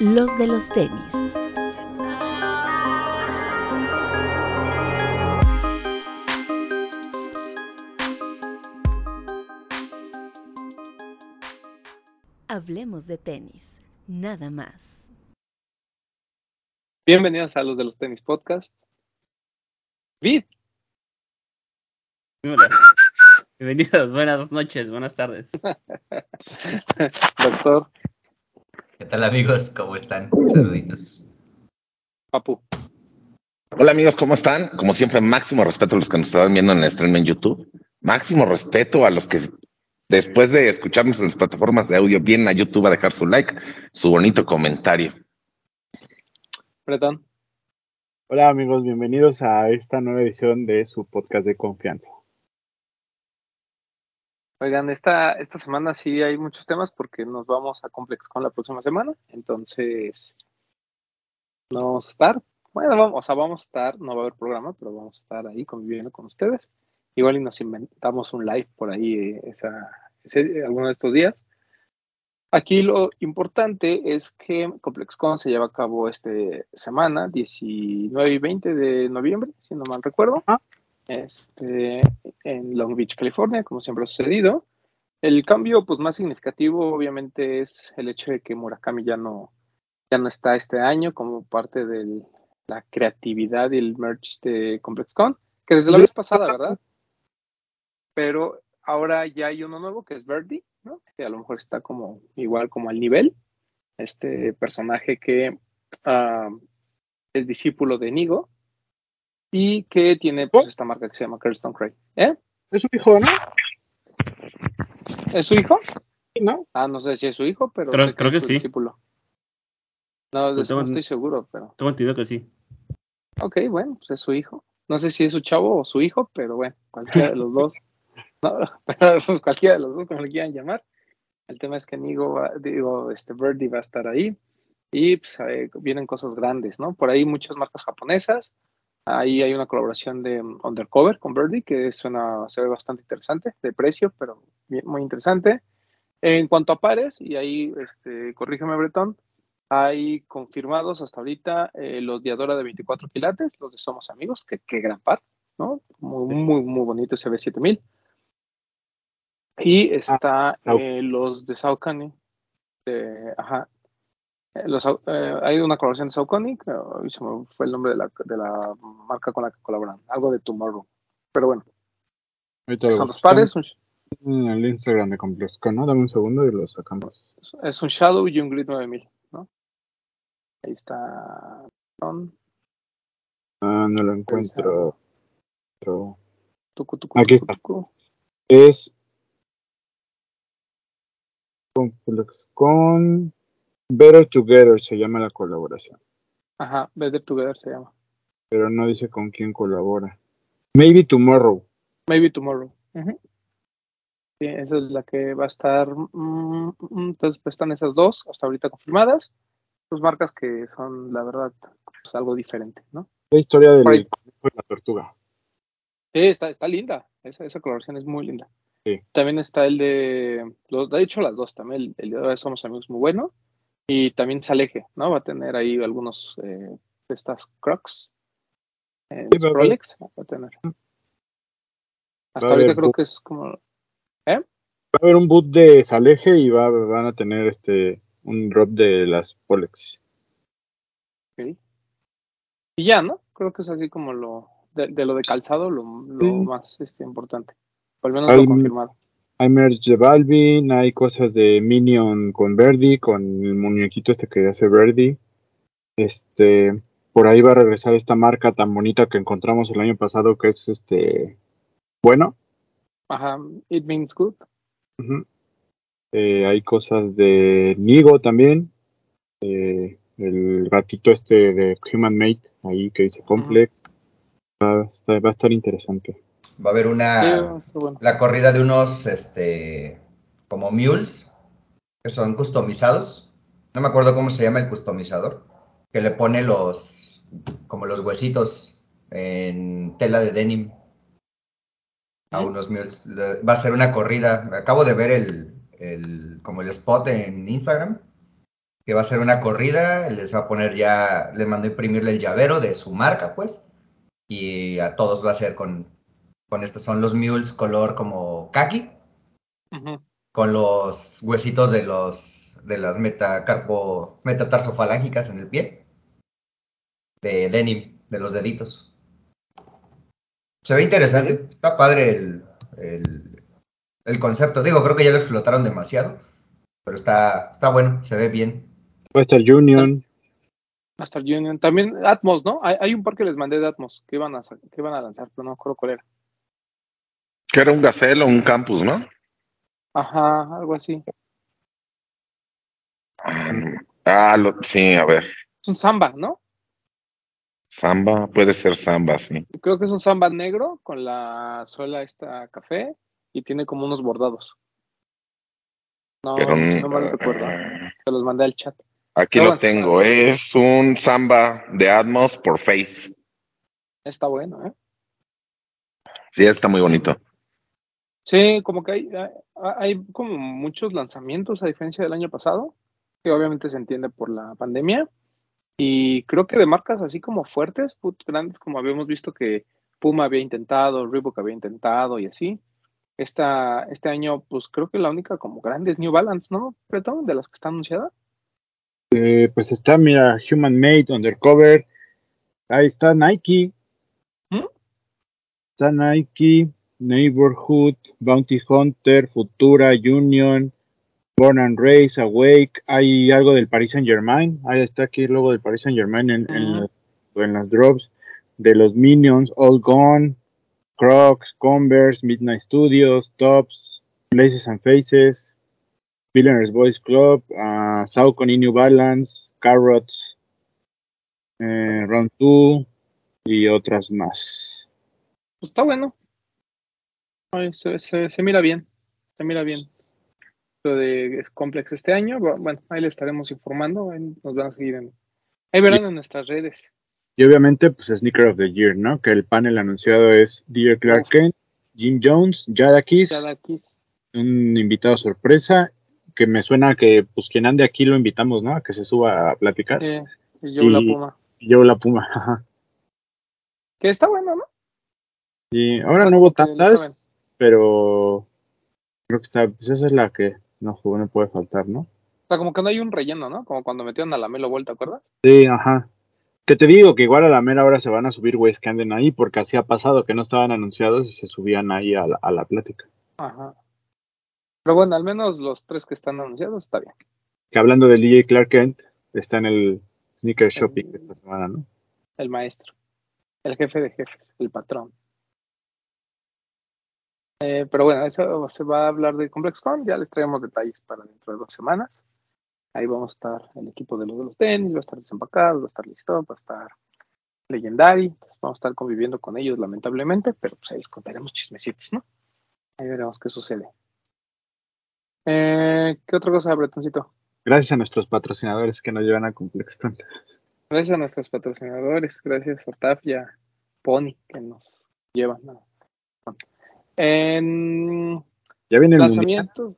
los de los tenis. Hablemos de tenis, nada más. Bienvenidos a los de los tenis podcast. Vid. Hola. Bienvenidos, buenas noches, buenas tardes. Doctor ¿Qué tal amigos? ¿Cómo están? Saluditos. Papu. Hola amigos, ¿cómo están? Como siempre, máximo respeto a los que nos están viendo en el stream en YouTube. Máximo respeto a los que después de escucharnos en las plataformas de audio vienen a YouTube a dejar su like, su bonito comentario. Bretón. Hola amigos, bienvenidos a esta nueva edición de su podcast de confianza. Oigan, esta, esta semana sí hay muchos temas porque nos vamos a ComplexCon la próxima semana. Entonces, no estar. Bueno, vamos, o sea, vamos a estar, no va a haber programa, pero vamos a estar ahí conviviendo con ustedes. Igual y nos inventamos un live por ahí eh, esa, ese, alguno de estos días. Aquí lo importante es que ComplexCon se lleva a cabo esta semana, 19 y 20 de noviembre, si no mal recuerdo. Ah. Este, en Long Beach, California, como siempre ha sucedido. El cambio pues, más significativo, obviamente, es el hecho de que Murakami ya no, ya no está este año como parte de la creatividad y el merch de ComplexCon, que desde la vez pasada, ¿verdad? Pero ahora ya hay uno nuevo que es Verdi, ¿no? Que a lo mejor está como igual como al nivel. Este personaje que ah, es discípulo de Nigo y que tiene pues esta marca que se llama Kirsten Cray. ¿Eh? Es su hijo, ¿no? ¿Es su hijo? ¿No? Ah, no sé si es su hijo, pero Creo- sé creo es que su sí. discípulo. No, Pues no estoy seguro, pero Tengo entendido que sí. ok, bueno, pues es su hijo. No sé si es su chavo o su hijo, pero bueno, cualquiera de los dos. No, pero pues cualquiera de los dos, como le quieran llamar. El tema es que Nigo, va- digo, este Birdie va a estar ahí y pues eh, vienen cosas grandes, ¿no? Por ahí muchas marcas japonesas. Ahí hay una colaboración de um, Undercover con Birdie que suena, se ve bastante interesante, de precio, pero muy interesante. En cuanto a pares, y ahí este, corrígeme Bretón, hay confirmados hasta ahorita eh, los Diadora de 24 quilates, los de Somos Amigos, que, que gran par, ¿no? Muy, muy, muy bonito ese B7000. Y está Sau- eh, los de Saucony, de, ajá, los, Sau- eh, hay una colaboración de me fue el nombre de la, de la marca con la que colaboran, algo de Tomorrow. Pero bueno, Ahorita lo son los pares, un- En el Instagram de ComplexCon, ¿no? Dame un segundo y lo sacamos. es un Shadow y un Grid 9000, ¿no? Ahí está. son Ah, no lo encuentro. Pero tucu, tucu, Aquí tucu, está. Es ComplexCon Better Together se llama la colaboración, Ajá, Better Together se llama. pero no dice con quién colabora. Maybe Tomorrow. Maybe Tomorrow. Sí, esa es la que va a estar. mm, mm, entonces, pues, están esas dos hasta ahorita confirmadas. Dos marcas que son, la verdad, pues, algo diferente, ¿no? La historia del de la tortuga. Sí, está, está linda. Esa, esa colaboración es muy linda. Sí. También está el de. los- De hecho, las dos también. El, el de Somos Amigos muy bueno. Y también Saleje, ¿no? Va a tener ahí algunos eh, de estas Crocs. Eh, Sí, Rolex. Va a tener. Hasta ahorita creo que es como. Va a haber un boot de Saleje y va, van a tener este un drop de las Polex. ok. Y ya, ¿no? Creo que es así como lo. De, de lo de calzado, lo, lo Sí. más este, importante. O al menos lo confirmado. Hay merch de Balvin, hay cosas de Minion con Verdi, con el muñequito este que hace Verdi. Este, por ahí va a regresar esta marca tan bonita que encontramos el año pasado que es este, bueno. Ajá. It means good. Eh, hay cosas de Nigo también. eh, el gatito este de Human Mate, ahí que dice Complex. Va, va a estar interesante. Va a haber una. bueno. La corrida de unos, este. Como mules. Que son customizados. No me acuerdo cómo se llama el customizador. Que le pone los. Como los huesitos. En tela de denim. A unos mules. Le- Va a ser una corrida. Acabo de ver el. el como el spot en Instagram. que va a ser una corrida, les va a poner ya, le mandó imprimirle el llavero de su marca, pues, y a todos va a ser con, con estos, son los mules color como kaki, Ujú. con los huesitos de los, de las metacarpo, metatarsofalángicas en el pie, de denim, de los deditos. Se ve interesante, está padre el, el, el concepto, digo, creo que ya lo explotaron demasiado, pero está, está bueno, se ve bien. Estar Union. Hasta el Union. También Atmos, ¿no? Hay, hay un par que les mandé de Atmos que iban a, que iban a lanzar, pero no me acuerdo cuál era. Que era un Gazelle o un campus, ¿no? Ajá, algo así. Ah, lo- sí, a ver. Es un samba, ¿no? Samba, puede ser samba, sí. Creo que es un samba negro con la suela esta café y tiene como unos bordados. No, Pero no mal eh, recuerdo. Te los mandé al chat. aquí lo tengo. Es un samba de Atmos por Face. Está bueno, ¿eh? Sí, está muy bonito. Sí, como que hay, hay, hay como muchos lanzamientos a diferencia del año pasado, que obviamente se entiende por la pandemia. Y creo que de marcas así como fuertes, grandes, como habíamos visto que Puma había intentado, Reebok había intentado y así. Esta, este año, pues creo que la única como grande es New Balance, ¿no? Pretón, de las que está anunciada. Eh, pues está, mira, Human Made, Undercover. Ahí está Nike. ¿Mm? Está Nike, Neighborhood, Bounty Hunter, Futura, Union, Born and Raised, Awake. Hay algo del Paris Saint Germain. Ahí está aquí el logo del Paris Saint Germain en, las, en las drops. De los Minions, All Gone, Crocs, Converse, Midnight Studios, Tops, Places and Faces, Billionaires Boys Club, uh, Saucony New Balance, Carrots, eh, Round 2 y otras más. Pues está bueno. Ay, se, se, se mira bien, se mira bien. Lo de Complex este año, bu- bueno, ahí le estaremos informando, ahí nos van a seguir en... Ahí verán en nuestras redes. Y obviamente, pues Sneaker of the Year, ¿no? Que el panel anunciado es Dear Clark. Kent, Jim Jones, Jada Kiss, un invitado sorpresa, que me suena que pues quien ande aquí lo invitamos, ¿no? A que se suba a platicar. Eh, y yo la Puma. Y yo la Puma. ajá. Que está bueno, ¿no? Y ahora no hubo tantas. Pero creo que está, pues esa es la que no, no puede faltar, ¿no? O sea, como que no hay un relleno, ¿no? Como cuando metieron a la Melo Vuelta, ¿te acuerdas? Sí, ajá. Que te digo que igual a la mera hora se van a subir güeyes que anden ahí, porque así ha pasado que no estaban anunciados y se subían ahí a la, a la plática. Ajá. Pero bueno, al menos los tres que están anunciados está bien. Que hablando del DJ Clark Kent, está en el sneaker shopping esta semana, ¿no? El maestro. El jefe de jefes, el patrón. Eh, pero bueno, eso se va a hablar de ComplexCon, ya les traemos detalles para dentro de dos semanas. Ahí vamos a estar el equipo de los de los tenis, va a estar desempacado, va a estar listo, va a estar Legendary, entonces vamos a estar conviviendo con ellos lamentablemente, pero pues ahí les contaremos chismecitos, ¿no? Ahí veremos qué sucede. Eh, ¿Qué otra cosa, Bretoncito? Gracias a nuestros patrocinadores que nos llevan a ComplexCon. Gracias a nuestros patrocinadores, gracias a TAF y a Pony que nos llevan. ¿no? En Ya viene el mundial. lanzamientos.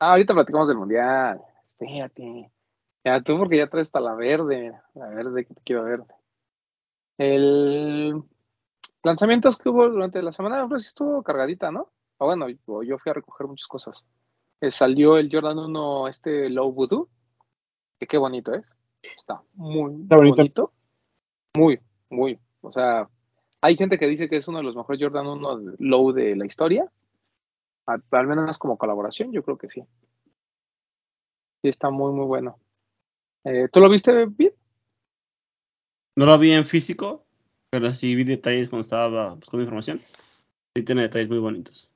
Ah, ahorita platicamos del mundial. Espérate. Ya tú, porque ya traes hasta la verde. La verde que te quiero verde. El lanzamientos que hubo durante la semana, pues estuvo cargadita, ¿no? O bueno, yo yo fui a recoger muchas cosas. Eh, salió el Jordan 1, este Low Voodoo. Que qué bonito es. Está muy Está bonito. bonito. Muy, muy. O sea, hay gente que dice que es uno de los mejores Jordan 1 de- Low de la historia. A- Al menos como colaboración, yo creo que sí. Sí, está muy, muy bueno. Eh, ¿Tú lo viste bien? No lo vi en físico, pero sí vi detalles cuando estaba buscando información. Sí tiene detalles muy bonitos.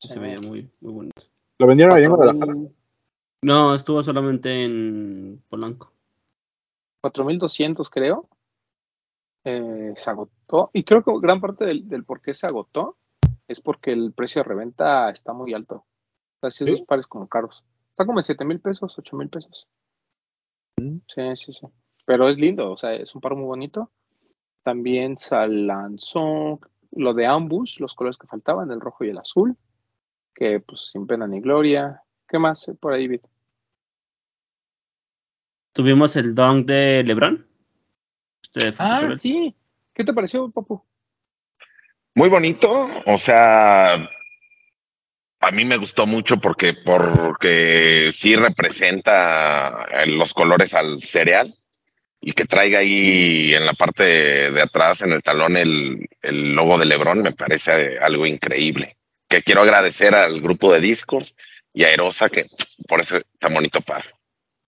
Sí, se veía muy, muy bonito. Lo vendieron ahí en Guadalajara. 4,000 No, estuvo solamente en Polanco. 4.200 creo. Eh, se agotó. Y creo que gran parte del, del por qué se agotó es porque el precio de reventa está muy alto. O sea, ¿Sí? esos pares como caros. Está como en 7 mil pesos, 8 mil pesos. Mm. Sí, sí, sí. Pero es lindo, o sea, es un par muy bonito. También se lanzó lo de Ambush, los colores que faltaban, el rojo y el azul. Que pues sin pena ni gloria. ¿Qué más por ahí, Vit? tuvimos el dunk de LeBron. Este, Ah, sí. ¿Qué te pareció, Papu? Muy bonito, o sea, a mí me gustó mucho porque, porque sí representa eh, los colores al cereal y que traiga ahí en la parte de atrás, en el talón, el, el logo de Lebron, me parece algo increíble. Que quiero agradecer al grupo de Discord y a Erosa que por ese tan bonito par.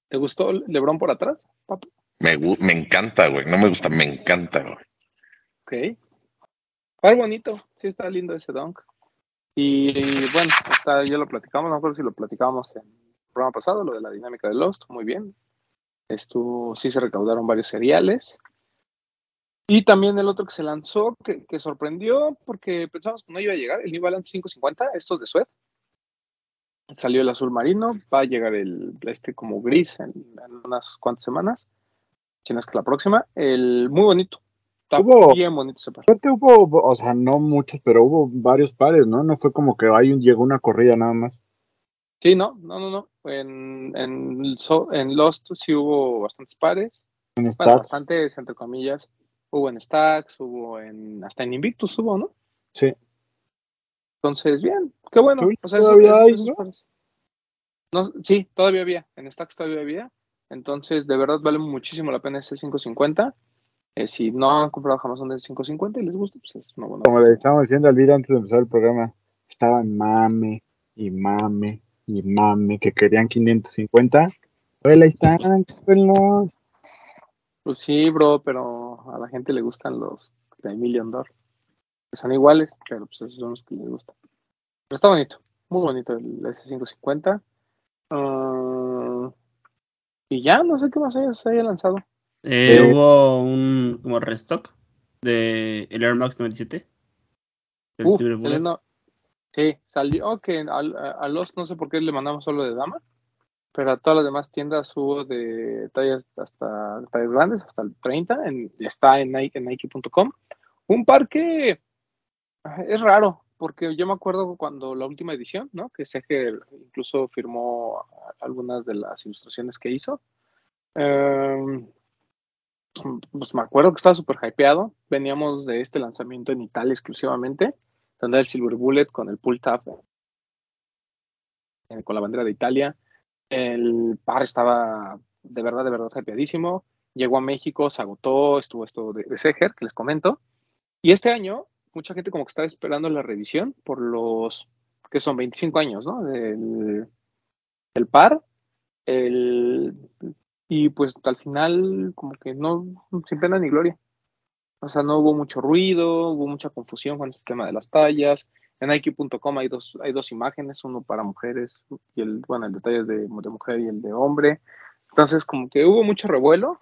¿Te gustó LeBron por atrás, Papu? Me, me encanta, güey. No me gusta, me encanta, güey. Ok. Está bonito, sí está lindo ese dunk. Y, bueno, está, ya lo platicamos, no me acuerdo si lo platicábamos en el programa pasado, lo de la dinámica de Lost, muy bien. Estuvo, sí se recaudaron varios cereales. Y también el otro que se lanzó, que, que sorprendió porque pensamos que no iba a llegar, el New Balance 550, estos de Sued. Salió el azul marino, va a llegar el este como gris en unas cuantas semanas, si no es que la próxima. El muy bonito, está Hubo- bien bonito ese par. Aparte hubo, o sea, no muchos, pero hubo varios pares, ¿no? No fue como que ahí llegó una corrida nada más. Sí, no, no, no, no. En, en, Lost sí hubo bastantes pares. En Bueno, stats. bastantes, entre comillas. Hubo en Stacks, hubo en. Hasta en Invictus hubo, ¿no? Sí. Entonces, bien, qué bueno. Sí, O sea, todavía hay, ¿no? pares. No, sí, todavía había. En Stacks todavía había. Entonces, de verdad vale muchísimo la pena ese 550. Eh, si no han comprado jamás un de 550 y les gusta, pues es una buena. Como le estábamos diciendo al video antes de empezar el programa, estaban mame y mame y mame que querían 550. Pues ahí están, cómprenlos. Pues sí, bro, pero a la gente le gustan los de Million Dollar. Que son iguales, pero pues esos son los que les gustan. Pero está bonito, muy bonito el S550. Ah, y ya, no sé qué más haya, se haya lanzado. Eh, Eh, hubo un como restock de el Air Max 97. El Uf, Silver Bullet. el no- sí, salió que al- a, a los no sé por qué le mandamos solo de dama, pero a todas las demás tiendas hubo de tallas hasta tallas grandes, hasta el 30, en, está en Nike, en Nike.com. Un par que ah, es raro, porque yo me acuerdo cuando la última edición, ¿no? Que Seger incluso firmó algunas de las ilustraciones que hizo. Em, pues me acuerdo que estaba súper hypeado. Veníamos de este lanzamiento en Italia exclusivamente, donde el Silver Bullet con el pull tab eh, con la bandera de Italia. El par estaba de verdad, de verdad hypeadísimo. Llegó a México, se agotó, estuvo esto de, de Seger, que les comento. Y este año, mucha gente como que estaba esperando la reedición por los que son 25 años, ¿no? Del, par. El, y pues al final, como que no, sin pena ni gloria. O sea, no hubo mucho ruido, hubo mucha confusión con este tema de las tallas. En Nike.com hay dos, hay dos imágenes, uno para mujeres y el, bueno, el detalle es de, de mujer y el de hombre. Entonces, como que hubo mucho revuelo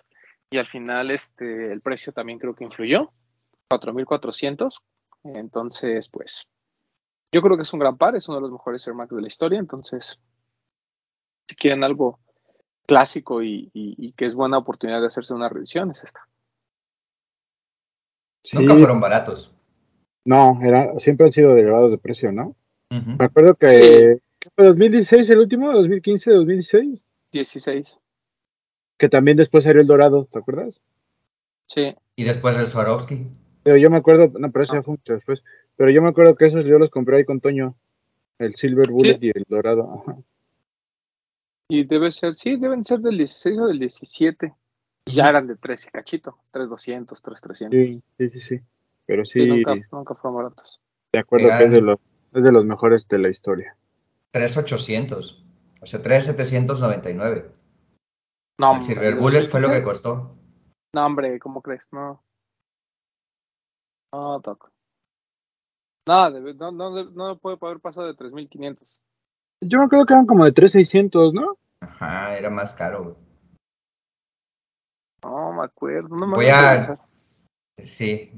y al final este, el precio también creo que influyó, 4.400. Entonces, pues, yo creo que es un gran par, es uno de los mejores Air Max de la historia. Entonces, si quieren algo clásico y, y, y que es buena oportunidad de hacerse una revisión, es esta. Sí, Nunca fueron baratos. No, era, siempre han sido derivados de precio, ¿no? Me acuerdo que ¿qué fue 2016 el último, 2015, 2016, 16. que también después salió el dorado, ¿te acuerdas? Sí, Y después el Swarovski. Pero yo me acuerdo, no, pero eso Ah. ya fue mucho después. Pero yo me acuerdo que esos yo los compré ahí con Toño, el Silver Bullet y el dorado. Ajá. y debe ser, sí, deben ser del 16 o del 17. Y ya eran de 3 y cachito, 3200, 3300. Sí, sí, sí, sí. Pero sí, Sí, nunca, nunca fueron baratos. de acuerdo que es de, los, es de los mejores de la historia. 3,800. O sea, 3,799. No, El Silver ¿el Bullet fue lo que 2015? costó. No, hombre, ¿cómo crees? No. No, toco. No, debe- no, no, debe- no puede haber pasado de 3500. Yo me acuerdo que eran como de 3,600, ¿no? Ajá, era más caro. güey. No me acuerdo. No me Voy a-. Sí,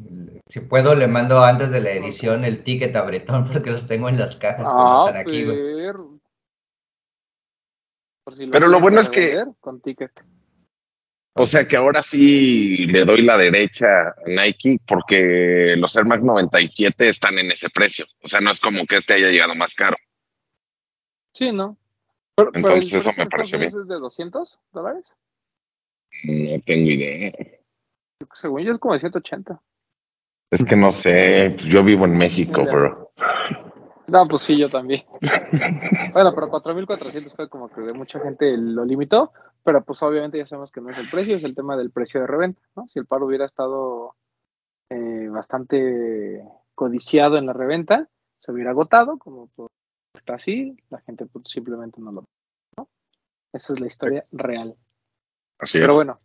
si puedo le mando antes de la edición el ticket a Bretón porque los tengo en las cajas como Ah, están aquí, güey. Por si Pero lo bueno es que- revender, Con ticket. O sea que ahora sí le doy la derecha a Nike porque los Air Max 97 están en ese precio. O sea, no es como que este haya llegado más caro. Sí, ¿no? Pero, Entonces, eso me en pareció Estados Unidos es de 200 dólares. No tengo idea. Según yo es como de 180. Es que no sé, yo vivo en México, Mira. bro. No, pues sí, yo también. bueno, pero 4.400 fue como que de mucha gente lo limitó, pero pues obviamente ya sabemos que no es el precio, es el tema del precio de reventa, ¿no? Si el par hubiera estado eh, bastante codiciado en la reventa, se hubiera agotado, como pues, está así, la gente pues, simplemente no lo ¿no? Esa es la historia real. Así es. Pero bueno,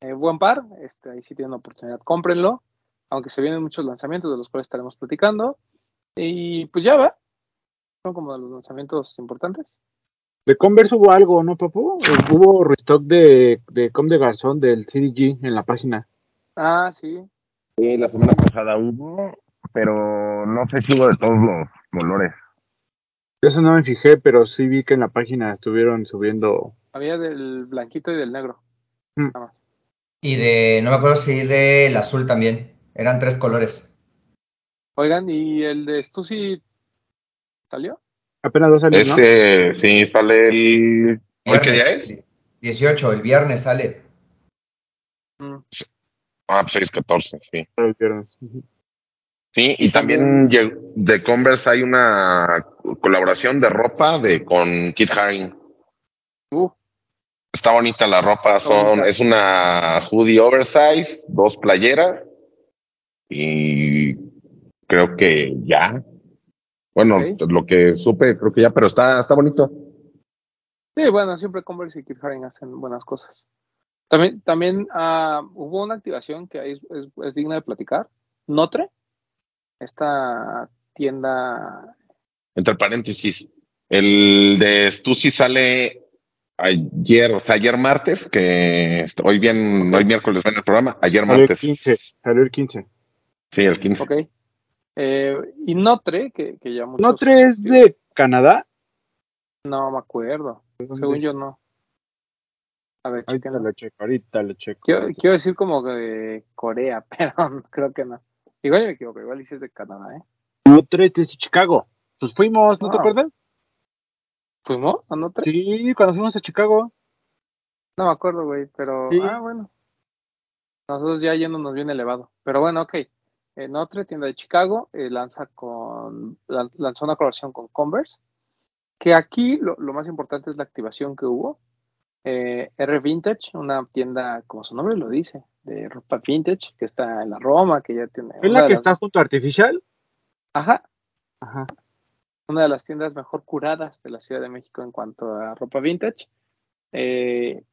eh, buen par, este, ahí sí tienen oportunidad, cómprenlo, aunque se vienen muchos lanzamientos de los cuales estaremos platicando. Y pues ya va, son como de los lanzamientos importantes. De Converse hubo algo, ¿no, papu? Hubo restock de, de Com de Garzón del CDG en la página. Ah, sí, Sí, la semana pasada hubo, pero no sé si hubo de todos los colores. Eso no me fijé, pero sí vi que en la página estuvieron subiendo. había del blanquito y del negro. Mm. Nada más. Y de, no me acuerdo si del azul también. Eran tres colores. Oigan, ¿y el de Stussy salió? Apenas dos años, ¿no? Este, sí, sale el... ¿Hoy qué día es? Viernes, 18, el viernes sale. Mm. Ah, pues 6, 14, sí. El viernes. Sí, y también de Converse hay una colaboración de ropa de con Kit Haring. Uh, Está bonita la ropa, son, bonita. es una hoodie oversize, dos playeras y creo que ya. Bueno, lo que supe, creo que ya, pero está, está bonito. sí, bueno, siempre Converse y Kid Haring hacen buenas cosas. También, también ah, hubo una activación que ahí es, es- es digna de platicar. Notre, esta tienda Entre paréntesis, el de Stussy sale ayer, o sea, ayer martes, que hoy bien, hoy miércoles ven el programa, ayer Salió el martes. 15. Salió el 15. Sí, el 15. Ok. Eh, y Notre, que, que ya muchos... ¿No tres de Canadá? No me acuerdo. ¿Dónde Según es? yo no. A ver, Ahorita lo checo, ahorita lo checo. Quiero, quiero decir como de Corea, pero creo que no. Igual me equivoco, igual dices de Canadá, ¿eh? No tres de Chicago. Pues fuimos, ¿no te acuerdas? ¿Fuimos a Notre? Sí, cuando fuimos a Chicago. No me acuerdo, güey, pero... Sí. Ah, bueno. Nosotros ya yéndonos bien elevado. Pero bueno, ok. Eh, Notre, tienda de Chicago, eh, lanza con... lan- lanzó una colaboración con Converse. Que aquí lo, lo más importante es la activación que hubo. Eh, R Vintage, una tienda, como su nombre lo dice, de ropa vintage, que está en la Roma, que ya tiene... ¿Es la que las- está junto a Artificial? Ajá, Ajá. una de las tiendas mejor curadas de la Ciudad de México en cuanto a ropa vintage. Eh,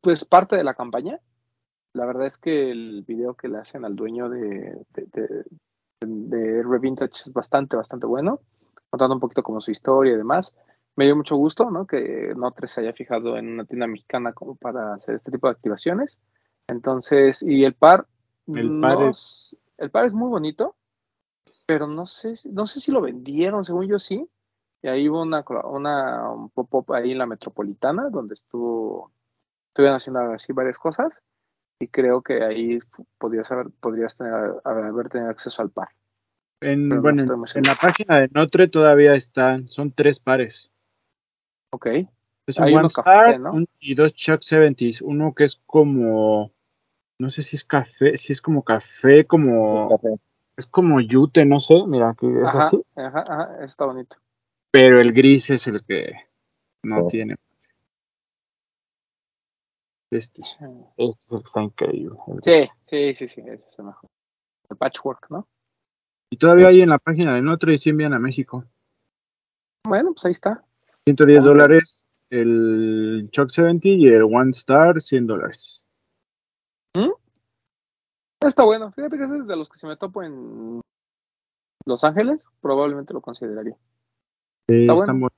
pues parte de la campaña. La verdad es que el video que le hacen al dueño de, de, de, de R Vintage es bastante, bastante bueno, contando un poquito como su historia y demás. Me dio mucho gusto, ¿no? Que Notre se haya fijado en una tienda mexicana como para hacer este tipo de activaciones. Entonces, y el par, El no par el par es muy bonito, pero no sé, si- no sé si lo vendieron, según yo sí. Y ahí hubo una, una un pop-up ahí en la metropolitana, donde estuvo, estuvieron haciendo así varias cosas. Y creo que ahí podrías haber, podrías tener, haber, tenido acceso al par. En, Pero bueno, en la página de Notre todavía están, son tres pares. Ok. Es un Hay One café, ¿no? un- y dos Chuck 70s. Uno que es como, no sé si es café, si es como café, como, es como yute, no sé, mira, que es Ajá, así. ajá, ajá, está bonito. Pero el gris es el que no Oh. tiene. Este, este es el que está increíble. Sí, sí, sí, sí, ese es el mejor. El patchwork, ¿no? Y todavía hay en la página de Notre y sí envían a México. Bueno, pues ahí está. 110 Hombre. dólares el Chuck 70 y el One Star 100 dólares. Está bueno. Fíjate que ese es de los que se me topo en Los Ángeles, probablemente lo consideraría. Sí, Está bueno.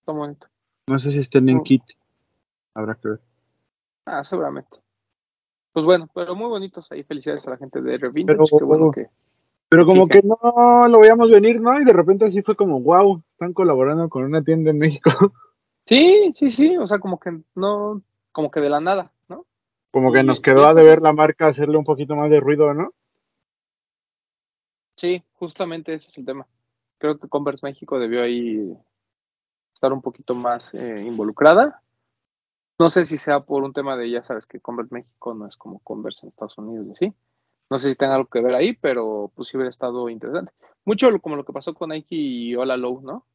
Está bonito. No sé si estén en Mm. kit. Habrá que ver. Ah, seguramente. Pues bueno, pero muy bonitos ahí. Felicidades a la gente de R Vintage. Pero- Qué bueno que. Pero como Fija. que no lo veíamos venir, ¿no? Y de repente así fue como, wow, están colaborando con una tienda en México. Sí, sí, sí. O sea, como que no. Como que de la nada, ¿no? Como que nos quedó a deber la marca hacerle un poquito más de ruido, ¿no? Sí, justamente ese es el tema. Creo que Converse México debió ahí estar un poquito más eh, involucrada. No sé si sea por un tema de, ya sabes, que Convert México no es como Converse en Estados Unidos y así. No sé si tenga algo que ver ahí, pero pues sí hubiera estado interesante. Mucho como lo que pasó con Nike y Hola Low, ¿no?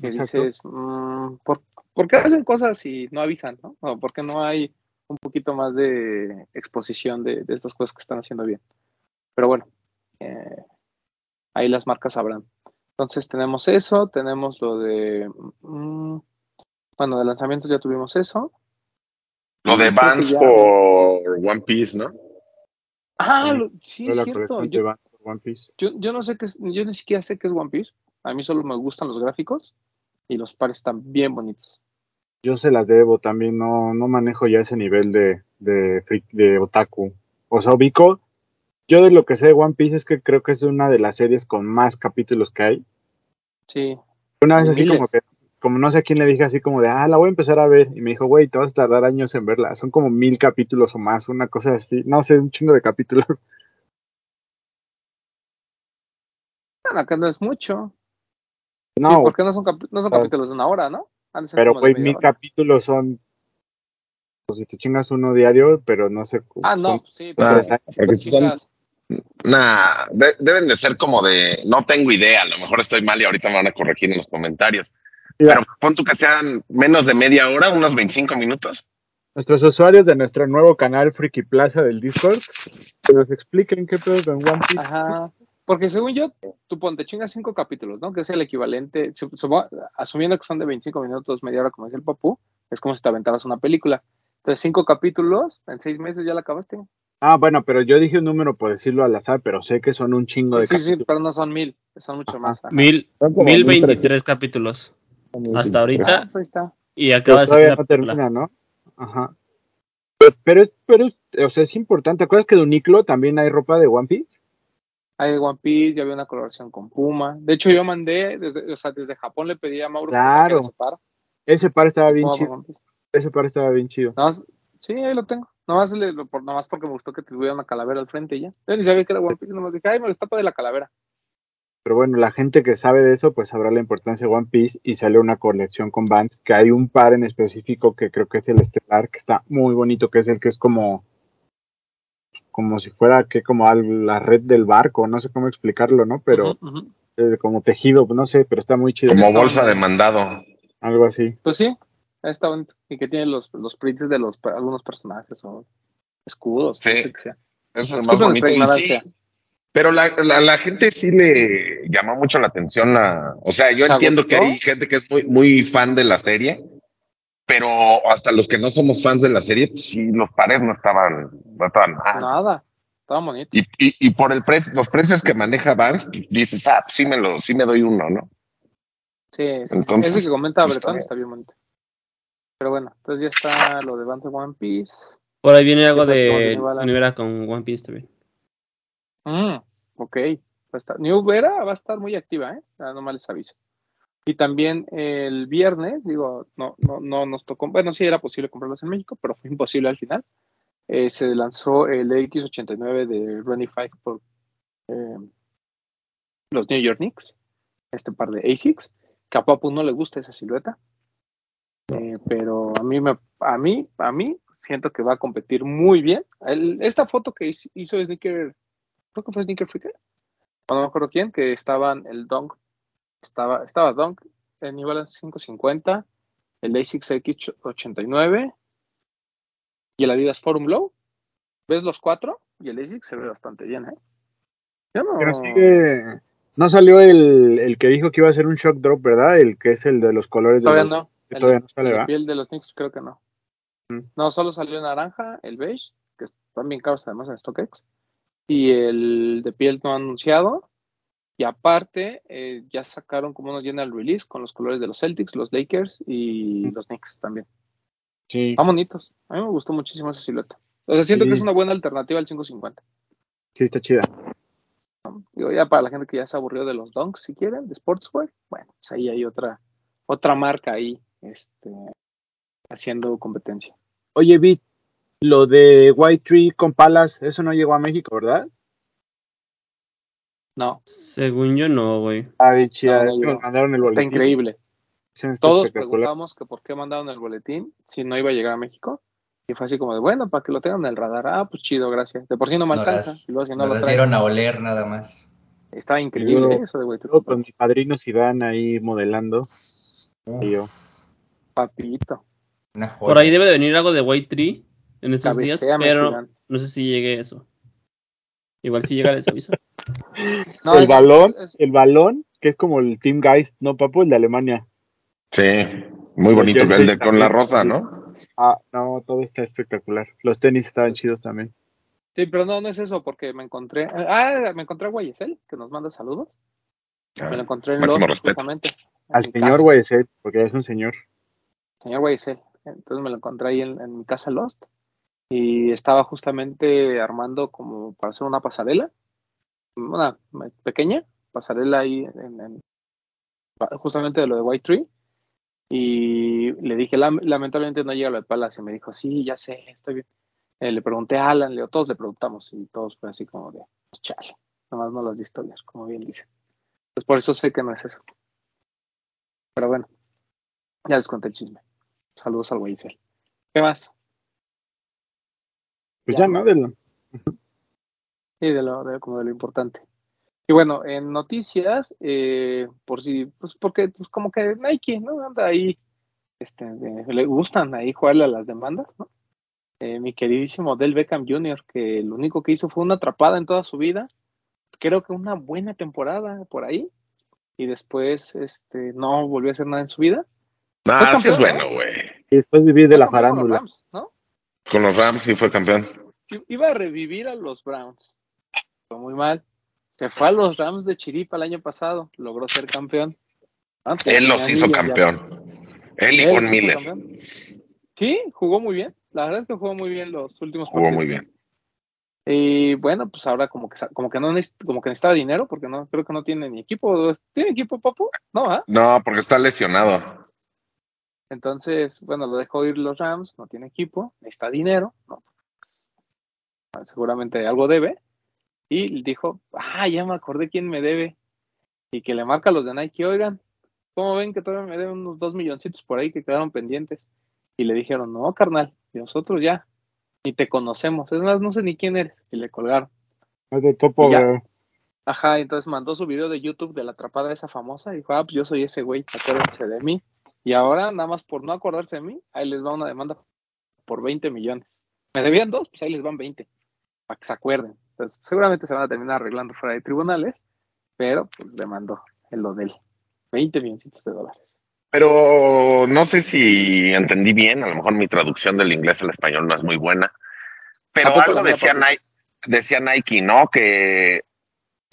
Que Exacto. dices, mm, ¿por, por qué hacen cosas y no avisan, no? O ¿Por qué no hay un poquito más de exposición de, de estas cosas que están haciendo bien? Pero bueno, eh, ahí las marcas sabrán. Entonces tenemos eso, tenemos lo de, mm, bueno, de lanzamientos ya tuvimos eso. Lo de Vans ya- por One Piece, ¿no? Ah, Sí, lo- sí, Toda es cierto. Yo, de Vans por One Piece. yo, yo no sé qué es, yo ni siquiera sé qué es One Piece. A mí solo me gustan los gráficos y los pares están bien bonitos. Yo se las debo también, no, no manejo ya ese nivel de, de, freak- de otaku. O sea, ubico, yo de lo que sé de One Piece es que creo que es una de las series con más capítulos que hay. Sí, Una vez así miles. como que, como no sé a quién le dije así como de, ah, la voy a empezar a ver. Y me dijo, güey, te vas a tardar años en verla. Son como mil capítulos o más, una cosa así. No sé, un chingo de capítulos. bueno, acá no es mucho. No, sí, porque no son, no son capítulos de una hora, ¿no? Pero güey, mil hora. capítulos son, pues si te chingas uno diario, pero no sé. Ah, son- no, sí, pero son, nah, de- deben de ser como de, no tengo idea, a lo mejor estoy mal y ahorita me van a corregir en los comentarios. Mira. Pero pon tú que sean menos de media hora, unos 25 minutos. Nuestros usuarios de nuestro nuevo canal Friki Plaza del Discord, que nos expliquen qué pedo con One Piece. Ajá. Porque según yo, tú ponte chingas cinco capítulos, ¿no? Que es el equivalente, asumiendo que son de 25 minutos, media hora, como dice el Papu, es como si te aventaras una película. Entonces, cinco capítulos, en seis meses ya la acabaste. Ah, bueno, pero yo dije un número por decirlo al azar, pero sé que son un chingo de Sí, sí, capítulos. pero no son mil, son mucho más. ajá. Mil, mil 1300. veintitrés capítulos hasta ahorita Ah, pues está. y acaba de salir no película. termina, ¿no? Ajá. Pero, pero, o sea, es importante. ¿Te acuerdas que de Uniqlo también hay ropa de One Piece? Hay One Piece, ya había una colaboración con Puma. De hecho, yo mandé, desde, o sea, desde Japón le pedí a Mauro Claro. ese par. Ese par estaba bien chido. Ese par estaba bien chido. Más- sí, ahí lo tengo. Nomás, le- lo- por, nomás porque me gustó que tuviera una calavera al frente y ya. Yo ni sabía que era One Piece, nomás dije, ay, me lo tapa de la calavera. Pero bueno, la gente que sabe de eso, pues sabrá la importancia de One Piece y sale una colección con Vans, que hay un par en específico que creo que es el estelar, que está muy bonito, que es el que es como como si fuera que como al- la red del barco, no sé cómo explicarlo, ¿no? Pero eh, como tejido, no sé, pero está muy chido. Como Está bolsa de mandado. Algo así. Pues sí, está bonito. Y que tiene los, los prints de los algunos personajes o escudos, Sí. no sé qué sea. Eso es más bonito. Y sí. Pero la, la, la gente sí le llamó mucho la atención la, o sea, yo ¿Se entiendo que hay gente que es muy, muy fan de la serie, pero hasta los que no somos fans de la serie, pues sí, los pares no estaban, no estaban mal. Nada, estaba bonito. Y, y, y por el precio, los precios que maneja Vans, dices, ah, pues sí me lo, sí me doy uno, ¿no? Sí, sí. Entonces, Ese que comenta pues, Bretón está está bien bonito. Pero bueno, entonces ya está lo de Vans de One Piece. Por ahí viene algo de New Balance. New Era con One Piece también. Mm, ok. Va a estar- New Vera va a estar muy activa, ¿eh? Ah, nomás les aviso. Y también el viernes, digo, no, no, no nos tocó, bueno, sí era posible comprarlos en México, pero fue imposible al final. Eh, se lanzó el X89 de Ronnie Five por eh, los New York Knicks, este par de ASICs, que a Papu no le gusta esa silueta, Eh, pero a mí, me, a mí, a mí siento que va a competir muy bien. El- esta foto que hizo Sneaker, creo que fue Sneaker Freaker, o no me acuerdo quién, que estaban el Dunk, estaba, estaba Dunk, el New Balance 550, el ASICS X89 y el Adidas Forum Low. ¿Ves los cuatro? Y el ASICS se ve bastante bien, ¿eh? No... Pero sigue. No salió el, el que dijo que iba a ser un shock drop, ¿verdad? El que es el de los colores de Todavía los- no. que El, todavía de- no sale, el de piel de los Knicks creo que no. Mm. No, solo salió naranja, el beige, que están bien caros además en StockX. Y el de piel no anunciado. Y aparte, eh, ya sacaron como unos general release con los colores de los Celtics, los Lakers y Mm. los Knicks también. Sí. Están bonitos. A mí me gustó muchísimo esa silueta. O sea, siento Sí. que es una buena alternativa al 550. Sí, está chida. Digo, ya para la gente que ya se aburrió de los Dunks, si quieren, de Sportswear, bueno, pues ahí hay otra, otra marca ahí, este, haciendo competencia. Oye, Bit, lo de White Tree con palas, eso no llegó a México, ¿verdad? No, Según yo no, güey. Ah. No, mandaron el está increíble. está Todos preguntamos que por qué mandaron el boletín si no iba a llegar a México. Y fue así como de, bueno, para que lo tengan en el radar. Ah, pues chido, gracias. De por sí no me No alcanza. las, y luego si no no lo las traen. dieron a oler nada más. Estaba increíble eso de güey. Luego con mi padrino Zidane ahí modelando. Uf, Y yo. Papito. Una joya. Por ahí debe de venir algo de White Tree en estos días, pero no sé si llegue eso. Igual si llega les aviso. No, el es- balón, es- el balón, que es como el Team Geist, ¿no, papu? El de Alemania. Sí, muy bonito. El de con la rosa, ¿no? Ah, no, todo está espectacular. Los tenis estaban chidos también. Sí, pero no, no es eso, porque me encontré. Ah, me encontré a Guayesel, que nos manda saludos. Ah, Me lo encontré en respeto. justamente. Al en señor. Guayesel, porque es un señor. señor Guayesel. Entonces me lo encontré ahí en, en mi casa Lost. Y estaba justamente armando como para hacer una pasarela. Una pequeña pasarela ahí en, en- justamente de lo de White Tree. Y le dije, "Lam- lamentablemente no llega lo de Palace. Y me dijo, sí, ya sé, estoy bien. Eh, le pregunté a Alan, Leo, todos le preguntamos. Y todos fue así como de, pues chale, nomás no visto leer, como bien dice. Pues por eso sé que no es eso. Pero bueno, ya les conté el chisme. Saludos al Guayesel. ¿Qué más? Pues Ya. ya, ¿no? De lo- Sí, de lo, de- como de lo importante. Y bueno, en noticias, eh, por si, pues porque, pues como que Nike, ¿no? Anda ahí, este, le gustan ahí jugarle a las demandas, ¿no? Eh, mi queridísimo Del Beckham Jr., que lo único que hizo fue una atrapada en toda su vida, creo que una buena temporada por ahí, y después, este, no volvió a hacer nada en su vida. Ah, sí es bueno, güey. Y después vivir de la farándula. Rams, ¿no? Con los Rams sí fue campeón. Iba a revivir a los Browns. Fue muy mal. Se fue a los Rams de Chiripa el año pasado. Logró ser campeón. Él los hizo anillo ya. campeón. Él y hizo Miller. campeón. Sí, jugó muy bien. La verdad es que jugó muy bien los últimos Jugó partidos. muy bien. Y bueno, pues ahora como que como que no como que necesitaba dinero porque no creo que no tiene ni equipo. ¿Tiene equipo, papu? No, ¿ah? No, porque está lesionado. Entonces, bueno, lo dejó ir los Rams, no tiene equipo, necesita dinero, ¿no? seguramente algo debe, y dijo, ah, ya me acordé quién me debe, y que le marca a los de Nike, oigan, ¿cómo ven que todavía me deben unos dos milloncitos por ahí que quedaron pendientes? Y le dijeron, no, carnal, y nosotros ya, ni te conocemos, es más, no sé ni quién eres, y le colgaron. Es de topo. Ajá, entonces mandó su video de YouTube de la atrapada esa famosa y dijo, ah, pues yo soy ese güey, acuérdense de mí. Y ahora, nada más por no acordarse de mí, ahí les va una demanda por 20 millones. Me debían dos, pues ahí les van 20, para que se acuerden. Entonces, seguramente se van a terminar arreglando fuera de tribunales, pero pues demandó en lo del 20 millones de dólares. Pero no sé si entendí bien, a lo mejor mi traducción del inglés al español no es muy buena. Pero algo decía. Nike, decía Nike, ¿no? Que,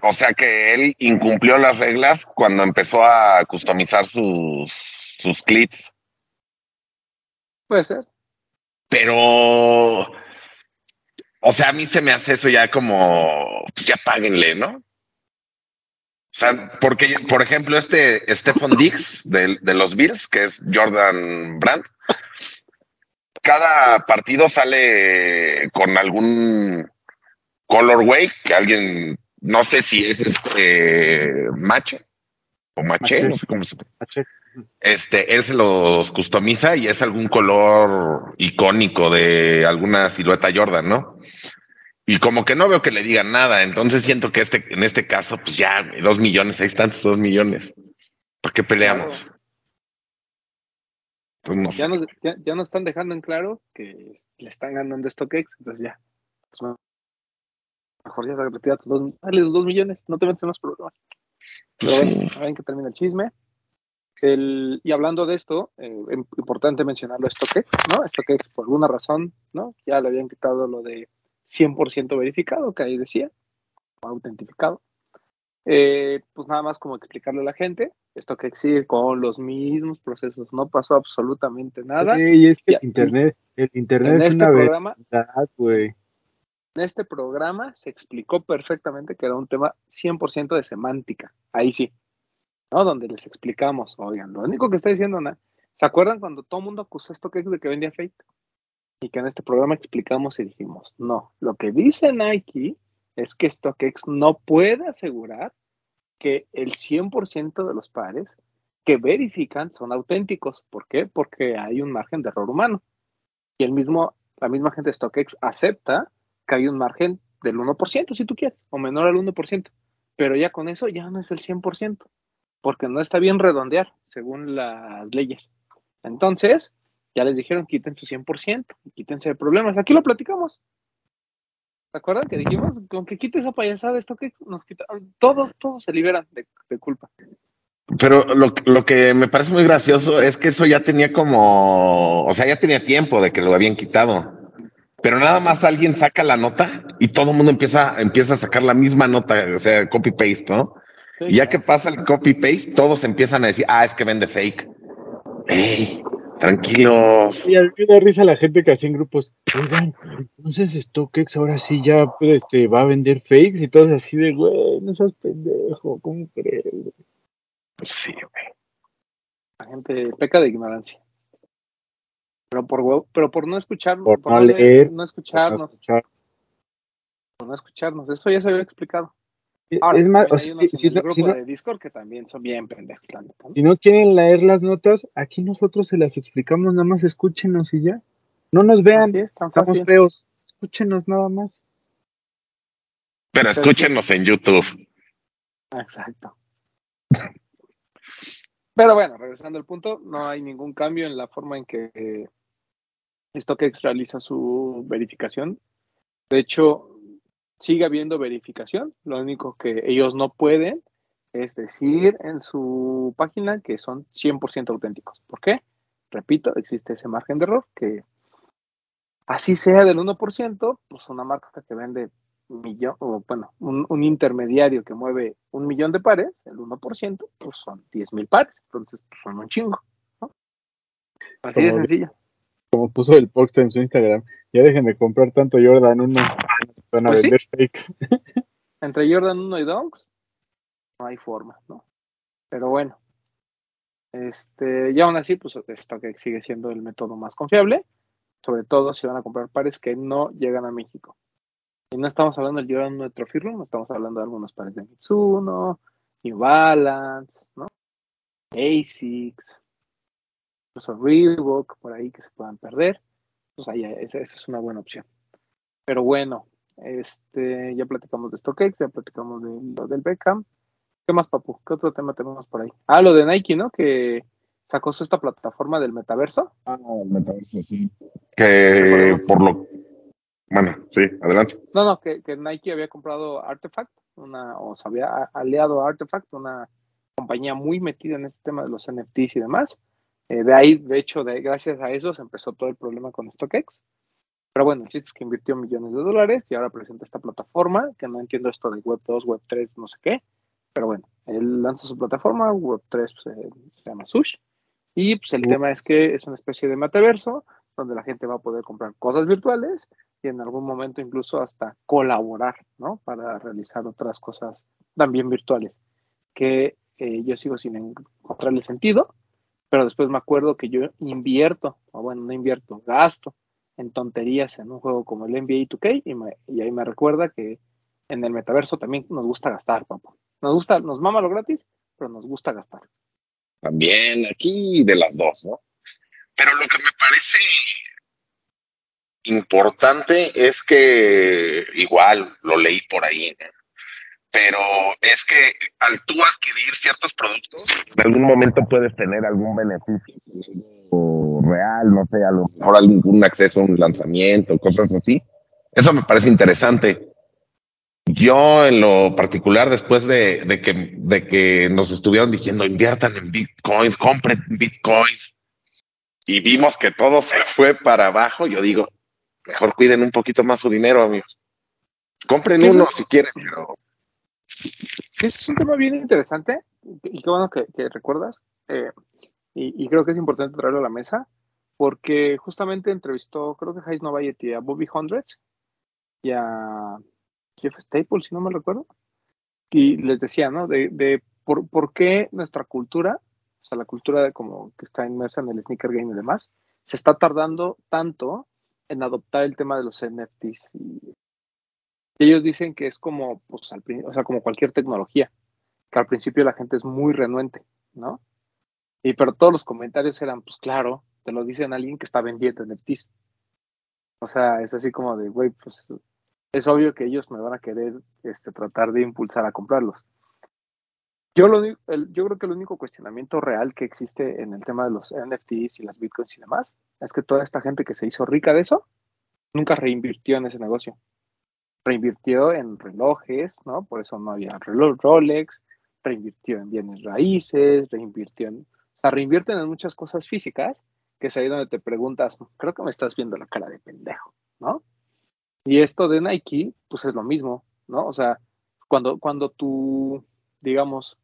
o sea, que él incumplió las reglas cuando empezó a customizar sus, sus clips. Puede ser. Pero, o sea, a mí se me hace eso ya como, pues ya páguenle, ¿no? O sea, porque, por ejemplo, este Stephen Diggs de, de los Bills, que es Jordan Brandt, cada partido sale con algún colorway que alguien, no sé si es este mache o maché, Maché. no sé cómo se H. este, él se los customiza y es algún color icónico de alguna silueta Jordan, ¿no? Y como que no veo que le digan nada, entonces siento que este, en este caso, pues ya, dos millones, ahí están dos millones. ¿Por qué peleamos? Claro. Pues no sé. Ya nos, ya, ya nos están dejando en claro que le están ganando StockX, entonces ya. Pues, mejor ya se retira tus dos, dale los dos millones, no te metes en los problemas. Pero Pues bueno, sí. a ver que termina el chisme. El, y hablando de esto, eh, im- importante mencionarlo StockX, ¿no? StockX por alguna razón, ¿no? Ya le habían quitado lo de 100% verificado, que ahí decía, o autentificado. Eh, pues nada más como explicarle a la gente, StockX sigue con los mismos procesos, no pasó absolutamente nada. Y es que el internet, el internet En es este una programa, verdad, güey. en este programa se explicó perfectamente que era un tema 100% de semántica. Ahí sí. ¿No? Donde les explicamos, oigan, lo único que está diciendo, na- ¿se acuerdan cuando todo el mundo acusó a StockX de que vendía fake? Y que en este programa explicamos y dijimos, no, lo que dice Nike es que StockX no puede asegurar que el 100% de los pares que verifican son auténticos. ¿Por qué? Porque hay un margen de error humano. Y el mismo, la misma gente de StockX acepta que hay un margen del 1%, si tú quieres, o menor al 1%. Pero ya con eso ya no es el 100%, porque no está bien redondear según las leyes. Entonces, ya les dijeron quiten su 100%, quítense de problemas. Aquí lo platicamos. ¿Se acuerdan que dijimos? Con que quite esa payasada, esto que nos quita, todos, todos se liberan de, culpa. Pero lo, lo, que me parece muy gracioso es que eso ya tenía como, o sea, ya tenía tiempo de que lo habían quitado. Pero nada más alguien saca la nota y todo el mundo empieza, empieza a sacar la misma nota, o sea, copy-paste, ¿no? Sí, y ya que pasa el copy-paste, todos empiezan a decir, ah, es que vende fake. ¡Ey! Tranquilos. Y a mí me da risa la gente que hacía en grupos. Oigan, entonces StockX ahora sí ya este, va a vender fakes y todos así de, güey, no seas pendejo, ¿cómo crees? Sí, güey. La gente peca de ignorancia. Pero por, pero por no escuchar, por, no, leer, no escucharnos, por no escuchar. por no escucharnos. Eso ya se había explicado. Es Ahora, más, también o hay sea, unos si, si en el no, grupo si no- de Discord que también son bien pendejos, si no quieren leer las notas, aquí nosotros se las explicamos, nada más escúchenos y ya. No nos vean, es, estamos fácil. feos. Escúchenos nada más. Pero escúchenos en YouTube. Exacto. Pero bueno, regresando al punto, no hay ningún cambio en la forma en que eh, StockX realiza su verificación. De hecho, sigue habiendo verificación. Lo único que ellos no pueden es decir en su página que son 100% auténticos. ¿Por qué? Repito, existe ese margen de error que así sea del 1%, pues una marca que vende millón, o bueno, un, un intermediario que mueve un millón de pares, el 1%, pues son 10 mil pares, entonces pues son un chingo. ¿no? Así de sencillo. Como puso el post en su Instagram, ya dejen de comprar tanto Jordan 1. Van a Pues sí. vender fake. Entre Jordan 1 y Dunks, no hay forma, ¿no? Pero bueno. Este, y aún así, pues esto que sigue siendo el método más confiable, sobre todo si van a comprar pares que no llegan a México. Y no estamos hablando del Jordan 1 de Trophy Room, estamos hablando de algunos pares de Mitsuno, New Balance, ¿no? Asics, incluso Reebok, por ahí que se puedan perder. Pues ahí, esa, esa es una buena opción. Pero bueno, este, ya platicamos de StockX, ya platicamos de lo del Beckham. ¿Qué más, Papu? ¿Qué otro tema tenemos por ahí? Ah, lo de Nike, ¿no? Que sacó su esta plataforma del metaverso. Ah, el metaverso, sí. Que por lo. Bueno, sí, adelante. No, no, que, que Nike había comprado Artefact, una, o se había a- aliado a Artefact, una compañía muy metida en este tema de los NFTs y demás. Eh, de ahí, de hecho, de, gracias a eso se empezó todo el problema con StockX. Pero bueno, el chiste es que invirtió millones de dólares y ahora presenta esta plataforma, que no entiendo esto de Web 2, Web 3, no sé qué. Pero bueno, él lanza su plataforma, Web 3 pues, eh, se llama Sush. Y pues el Uh. tema es que es una especie de metaverso donde la gente va a poder comprar cosas virtuales y en algún momento incluso hasta colaborar, ¿no? Para realizar otras cosas también virtuales, que eh, yo sigo sin encontrarle sentido, pero después me acuerdo que yo invierto, o bueno, no invierto, gasto en tonterías en un juego como el NBA 2K y, me- y ahí me recuerda que en el metaverso también nos gusta gastar, papá. Nos gusta, nos mama lo gratis, pero nos gusta gastar. También aquí de las dos, ¿no? Pero lo que me parece importante es que igual lo leí por ahí, ¿no? pero es que al tú adquirir ciertos productos, en algún momento puedes tener algún beneficio real, no sé, a lo mejor algún acceso a un lanzamiento, cosas así. Eso me parece interesante. Yo en lo particular, después de, de que, de que nos estuvieron diciendo inviertan en bitcoins, compren bitcoins, y vimos que todo se fue para abajo, yo digo, mejor cuiden un poquito más su dinero, amigos. Compren Sí, uno si quieren, pero es un tema bien interesante y qué bueno que, que recuerdas. eh, y, y creo que es importante traerlo a la mesa porque justamente entrevistó, creo que Hayes Novayeti a Bobby Hundreds y a Jeff Staples, si no me recuerdo. Y les decía, ¿no? De, de por, por qué nuestra cultura, o sea, la cultura de como que está inmersa en el sneaker game y demás, se está tardando tanto en adoptar el tema de los NFTs. Y, ellos dicen que es como, pues, al, o sea, como cualquier tecnología, que al principio la gente es muy renuente, ¿no? Y pero todos los comentarios eran, pues claro, te lo dicen alguien que está vendiendo NFTs. O sea, es así como de, güey, pues es obvio que ellos me van a querer este, tratar de impulsar a comprarlos. Yo, lo, el, yo creo que el único cuestionamiento real que existe en el tema de los NFTs y las bitcoins y demás es que toda esta gente que se hizo rica de eso nunca reinvirtió en ese negocio. Reinvirtió en relojes, ¿no? Por eso no había reloj Rolex, reinvirtió en bienes raíces, reinvirtió en. O sea, reinvierten en muchas cosas físicas, que es ahí donde te preguntas, creo que me estás viendo la cara de pendejo, ¿no? Y esto de Nike, pues es lo mismo, ¿no? O sea, cuando, cuando tú, digamos,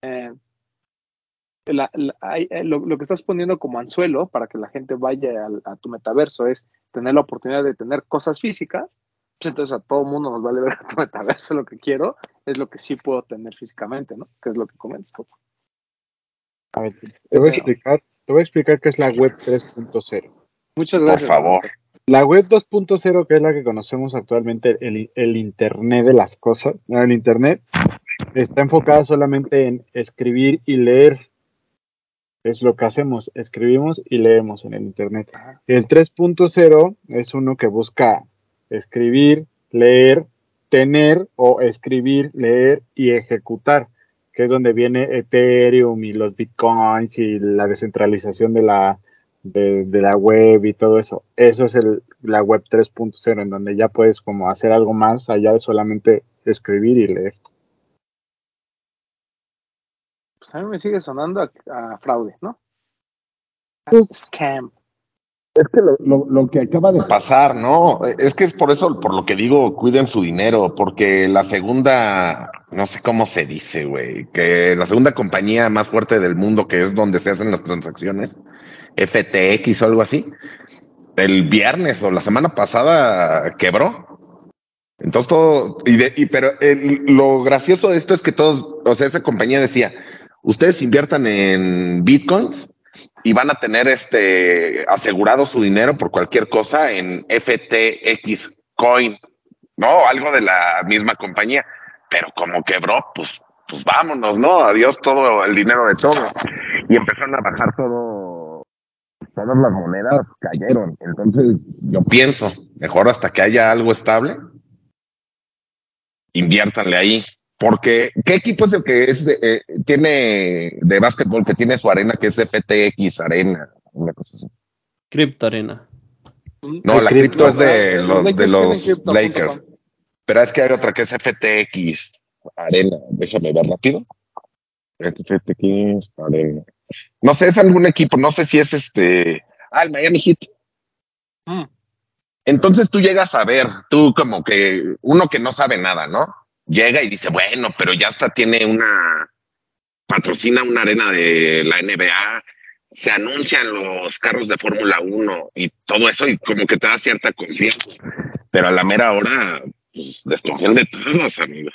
eh, eh, lo, lo, que estás poniendo como anzuelo para que la gente vaya a, a, tu metaverso es tener la oportunidad de tener cosas físicas, pues entonces a todo mundo nos vale ver a tu metaverso lo que quiero, es lo que sí puedo tener físicamente, ¿no? Que es lo que comentas. A ver, te voy a explicar, te voy a explicar qué es la web 3.0. Muchas gracias. Por favor. La web 2.0, que es la que conocemos actualmente, el, el Internet de las cosas, el Internet, está enfocada solamente en escribir y leer. Es lo que hacemos, escribimos y leemos en el Internet. El 3.0 es uno que busca escribir, leer, tener o escribir, leer y ejecutar, que es donde viene Ethereum y los bitcoins y la descentralización de la, de, de la web y todo eso. Eso es el, la web 3.0, en donde ya puedes como hacer algo más allá de solamente escribir y leer. Pues a mí me sigue sonando a, a fraude, ¿no? A scam. Es que lo, lo, que acaba de pasar, ¿no? Es que es por eso, por lo que digo, cuiden su dinero, porque la segunda, no sé cómo se dice, güey, que la segunda compañía más fuerte del mundo, que es donde se hacen las transacciones, FTX o algo así, el viernes o la semana pasada quebró. Entonces todo, y, de, y pero lo gracioso de esto es que todos, o sea, esa compañía decía, ustedes inviertan en bitcoins y van a tener este asegurado su dinero por cualquier cosa en FTX Coin, ¿no? Algo de la misma compañía. Pero como quebró, pues, pues vámonos, ¿no? Adiós todo el dinero de todo. Y empezaron a bajar todo, todas las monedas cayeron. Entonces, yo pienso, mejor hasta que haya algo estable, inviértanle ahí. Porque, ¿qué equipo es el que es de, eh, tiene de básquetbol que tiene su arena, que es FTX Arena? Una cosa así. Crypto Arena. No, la cripto es de los, de los Lakers. Pero es que hay otra que es FTX Arena. Déjame ver rápido. FTX Arena. No sé, es algún equipo, no sé si es este. Ah, el Miami Heat. Mm. Entonces tú llegas a ver, tú como que uno que no sabe nada, ¿no? Llega y dice, bueno, pero ya hasta tiene una, patrocina una arena de la NBA, se anuncian los carros de Fórmula 1 y todo eso y como que te da cierta confianza. Pero a la mera hora, pues desconfían de todos, amigos.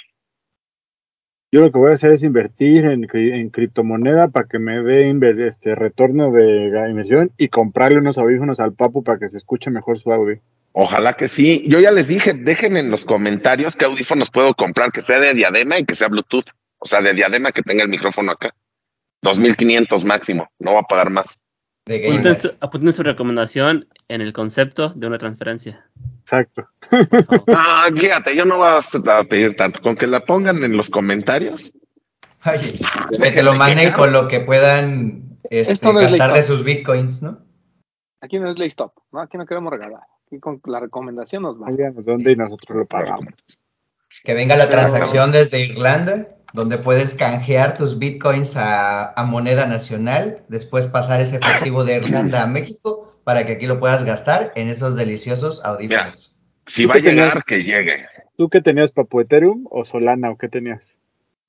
Yo lo que voy a hacer es invertir en, en criptomoneda para que me dé este retorno de inversión y comprarle unos audífonos al papu para que se escuche mejor su audio. Ojalá que sí. Yo ya les dije, dejen en los comentarios qué audífonos puedo comprar, que sea de diadema y que sea Bluetooth. O sea, de diadema que tenga el micrófono acá. 2500 máximo, no va a pagar más. Apunten su, apunten su recomendación en el concepto de una transferencia. Exacto. Ah, fíjate, yo no voy a pedir tanto. Con que la pongan en los comentarios. Oye, que, que lo manden con lo que puedan este, no gastar de sus bitcoins, ¿no? Aquí no es ley stop, ¿no? Aquí no queremos regalar. Aquí con la recomendación nos va. dónde y nosotros lo pagamos. Que venga la transacción desde Irlanda, donde puedes canjear tus bitcoins a, a, moneda nacional, después pasar ese efectivo de Irlanda a México para que aquí lo puedas gastar en esos deliciosos audífonos. Si va a llegar, tenías, que llegue. ¿Tú qué tenías, Papu? ¿Ethereum o Solana o qué tenías?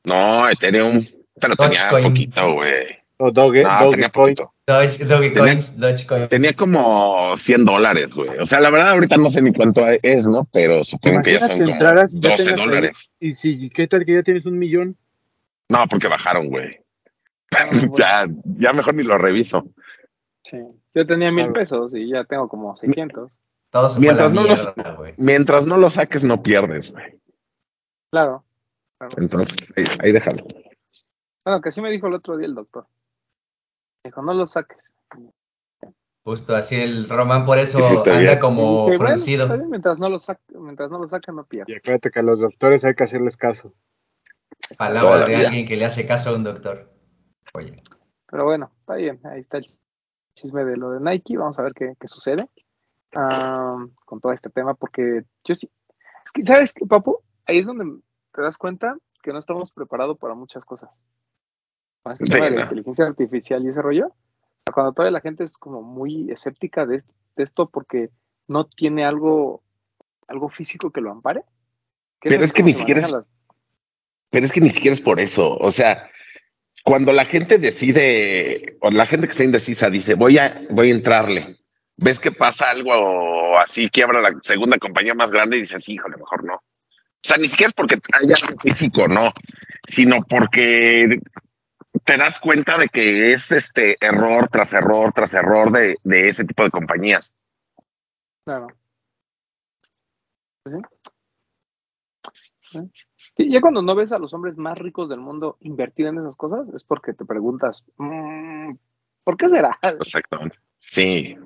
No, Ethereum, pero tenía poquito, güey. O Doge, no, Doge tenía poquito. Doge, Doge tenía, Coins, Doge Coins. Tenía como 100 dólares, güey. O sea, la verdad ahorita no sé ni cuánto es, ¿no? Pero supongo que ya son que como entraras, 12 dólares. Y si, ¿qué tal que ya tienes un millón? No, porque bajaron, güey. ya, ya mejor ni lo reviso. Sí. Yo tenía mil pesos y ya tengo como 600. Todos mientras, no mierda, lo, mientras no lo saques, no pierdes, güey. Claro, claro. Entonces, ahí, ahí déjalo. Bueno, que sí me dijo el otro día el doctor. Dijo, no lo saques. Justo así el Román por eso Sí, sí, anda bien. como bueno, bien, mientras no lo saque, mientras no lo saque, no pierde. Y acuérdate que a los doctores hay que hacerles caso. Palabra de alguien que le hace caso a un doctor. Oye, Pero bueno, está bien, ahí está el chisme de lo de Nike, vamos a ver qué, qué sucede con todo este tema, porque yo sí, es que, ¿sabes qué, Papu? Ahí es donde te das cuenta que no estamos preparados para muchas cosas. Con este Sí, tema de la no. inteligencia artificial y ese rollo, o cuando todavía la gente es como muy escéptica de, est- de esto porque no tiene algo, algo físico que lo ampare. Pero es que ni siquiera es- las- Pero es que ni siquiera es por eso. O sea, cuando la gente decide, o la gente que está indecisa dice, voy a, voy a entrarle, ves que pasa algo así, quiebra la segunda compañía más grande y dices, híjole, mejor no. O sea, ni siquiera es porque haya algo físico, no, sino porque te das cuenta de que es este error tras error tras error de, de ese tipo de compañías. Claro. Pues Sí. Sí, ya cuando no ves a los hombres más ricos del mundo invertir en esas cosas, es porque te preguntas, mm, ¿por qué será? Exactamente. Sí.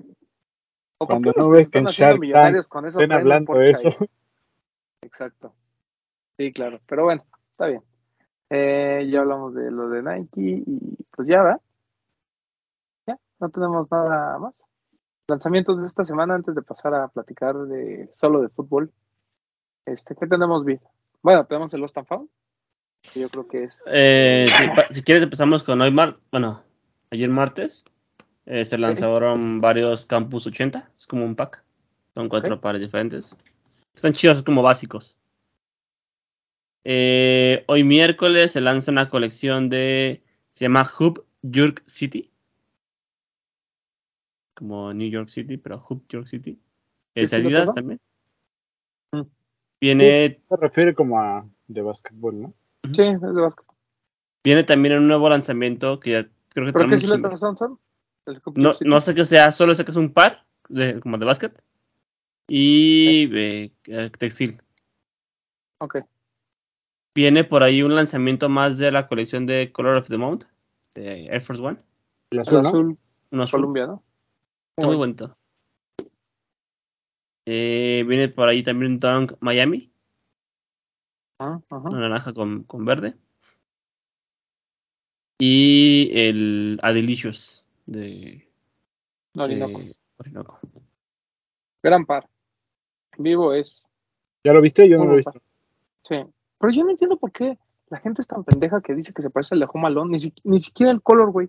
¿O por Cuando qué no los ves que en haciendo Shark millonarios con eso Estén hablando de eso. Exacto. Sí, claro. Pero bueno, está bien. Eh, ya hablamos de lo de Nike y pues ya va. Ya, no tenemos nada más. Lanzamientos de esta semana antes de pasar a platicar de solo de fútbol. Este, ¿qué tenemos bien? Bueno, tenemos el Lost and Found. que yo creo que es Eh, si, si quieres empezamos con hoy, mar bueno, ayer martes eh, se lanzaron varios Campus 80, es como un pack, son cuatro pares diferentes. Están chidos, son como básicos. Eh, hoy miércoles se lanza una colección de, se llama Hub York City, como New York City, pero Hub York City. ¿Sí, Es de sí lo Adidas tengo? también. Mm. Viene Se refiere como a de básquetbol, ¿no? Sí, es de básquet. Viene también en un nuevo lanzamiento que ya creo que ¿Pero qué Cup no, no sé qué sea, solo sé que es un par de, como de básquet y eh, textil. Ok. Viene por ahí un lanzamiento más de la colección de Color of the Mount de Air Force One, El El azul, ¿no? azul, un azul, Columbia, ¿no? está muy bonito. Eh, viene por ahí también un Dunk Miami, Ah, ajá. una naranja con, con verde. Y el Adelicious de, No, Orinoco. de Orinoco. Gran par. Vivo es. ¿Ya lo viste? Yo no lo he visto. par. Sí. Pero yo no entiendo por qué la gente es tan pendeja que dice que se parece al de Home Alone. Ni, si- ni siquiera el color, güey.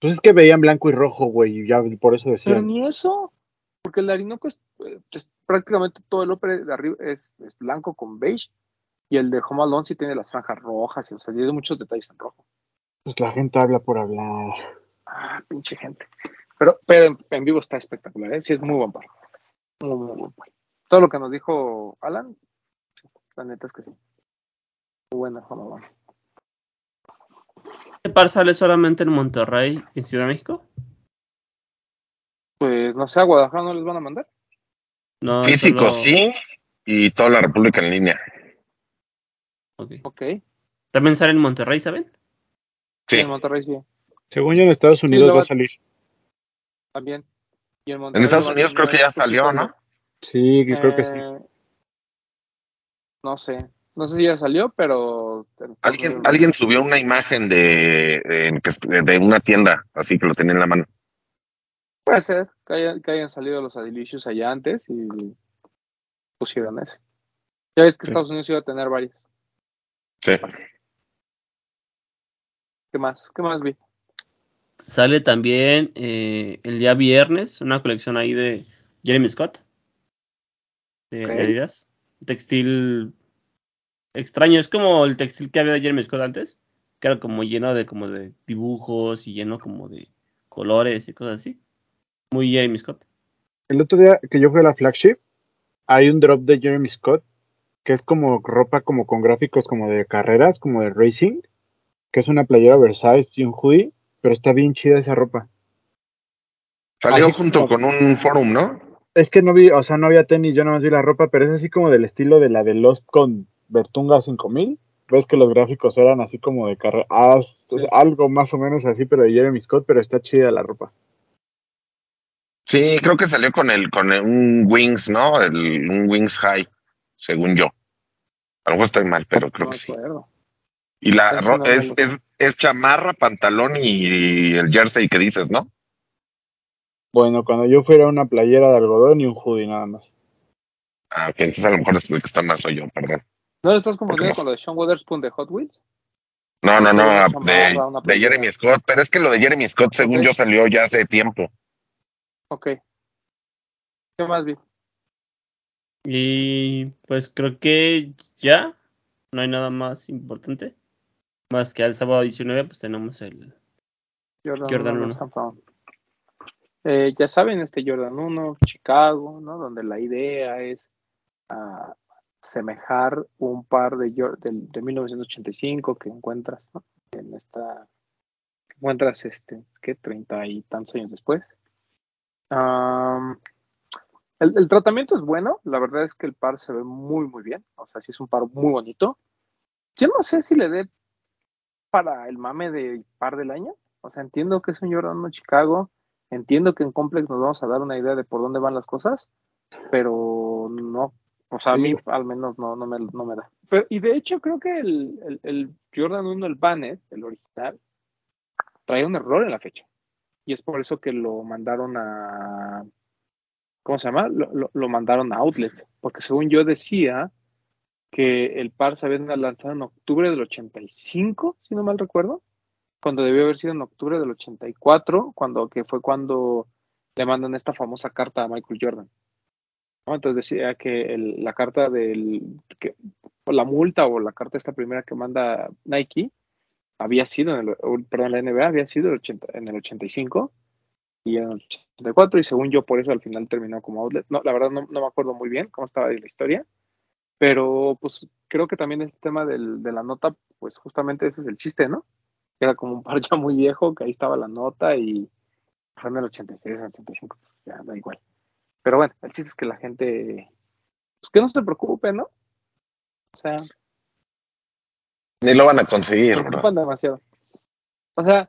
Pues es que veían blanco y rojo, güey, y ya por eso Pero decían. ni eso. Porque el de Orinoco es, es prácticamente todo el Opera de arriba es, es blanco con beige. Y el de Home Alone sí tiene las franjas rojas y o sea, tiene muchos detalles en rojo. Pues la gente habla por hablar. Ah, pinche gente. Pero, pero en, en vivo está espectacular, ¿eh? Sí, es muy buen par. Muy, muy buen par. Todo lo que nos dijo Alan, la neta es que sí. Muy buena, Alone. ¿Este par sale solamente en Monterrey y en Ciudad de México? Pues no sé, a Guadalajara no les van a mandar. No, Físico, solo- sí. Y toda la República en línea. Ok. Ok. También sale en Monterrey, ¿saben? Sí. En Monterrey sí, Según yo en Estados Unidos va va- a salir. también. Y en, Estados Unidos creo que ya salió, ¿no? Sí, creo que sí. No sé. No sé si ya salió, pero. Alguien, alguien subió una imagen de, de, de una tienda, así que lo tenía en la mano. Puede ser que hayan, que hayan salido los Adilicious allá antes y pusieron ese. Ya ves que Sí. Estados Unidos iba a tener varios. Sí. ¿Qué más? ¿Qué más vi? Sale también eh, el día viernes una colección ahí de Jeremy Scott de, de Ok. Adidas. Textil extraño, es como el textil que había de Jeremy Scott antes, que era como lleno de como de dibujos y lleno como de colores y cosas así. Muy Jeremy Scott. El otro día que yo fui a la flagship, hay un drop de Jeremy Scott que es como ropa como con gráficos como de carreras, como de racing, que es una playera oversized y un hoodie, pero está bien chida esa ropa. Salió Así junto como- con un forum, ¿no? Es que no vi, o sea, no había tenis, yo no vi la ropa, pero es así como del estilo de la de Lost con Bertunga 5000, ves que los gráficos eran así como de carrera, ah, Sí. algo más o menos así, pero de Jeremy Scott, pero está chida la ropa. Sí, creo que salió con el, con el- un Wings, ¿no? El, un Wings High, según yo. A lo mejor estoy mal, pero creo No que sí. acuerdo. Y la no, es, es, es chamarra, pantalón y el jersey que dices, ¿no? Bueno, cuando yo fuera una playera de algodón y un hoodie nada más. Ah, ok, entonces a lo mejor es que está mal soy yo, perdón. ¿No lo estás confundiendo no con lo de Sean Weatherspoon de Hot Wheels? No, no, no, de. Jeremy Scott, pero es que lo de Jeremy Scott, según yo, salió ya hace tiempo. Ok. ¿Qué más vi? Y pues creo que ya no hay nada más importante. Más que al sábado 19 pues tenemos el... Jordan, Jordan 1 uno. Lost and Found. Eh, ya saben, este Jordan 1, Chicago, ¿no? Donde la idea es ah, semejar un par de, del- de 1985 que encuentras, ¿no? En esta, que encuentras, este, ¿qué? Treinta y tantos años después. El tratamiento es bueno, la verdad es que el par se ve muy, muy bien, o sea, sí es un par muy bonito. Yo no sé si le dé para el mame de par del año, o sea, entiendo que es un Jordan 1 Chicago, entiendo que en Complex nos vamos a dar una idea de por dónde van las cosas, pero no, o sea, a mí al menos no, no, me, no me da. Pero, y de hecho creo que el, el, el Jordan 1, el Banner, el original, trae un error en la fecha. Y es por eso que lo mandaron a, ¿cómo se llama? Lo, lo, lo mandaron a Outlets, porque según yo decía que el par se había lanzado en octubre del 85, si no mal recuerdo, cuando debió haber sido en octubre del 84, cuando, que fue cuando le mandan esta famosa carta a Michael Jordan. Entonces decía que el- la carta del, que, la multa o la carta esta primera que manda Nike había sido, en el, perdón, la NBA había sido el 80 en el 85 y en el 84 y según yo por eso al final terminó como outlet. No, la verdad no, me acuerdo muy bien cómo estaba ahí la historia, pero pues creo que también el tema del, de la nota, pues justamente ese es el chiste, ¿no? Era como un par ya muy viejo, que ahí estaba la nota y fue en el 86, en el 85, pues, ya da igual. Pero bueno, el chiste es que la gente, pues que no se preocupe, ¿no? O sea, Ni lo van a conseguir, se bro. demasiado. O sea,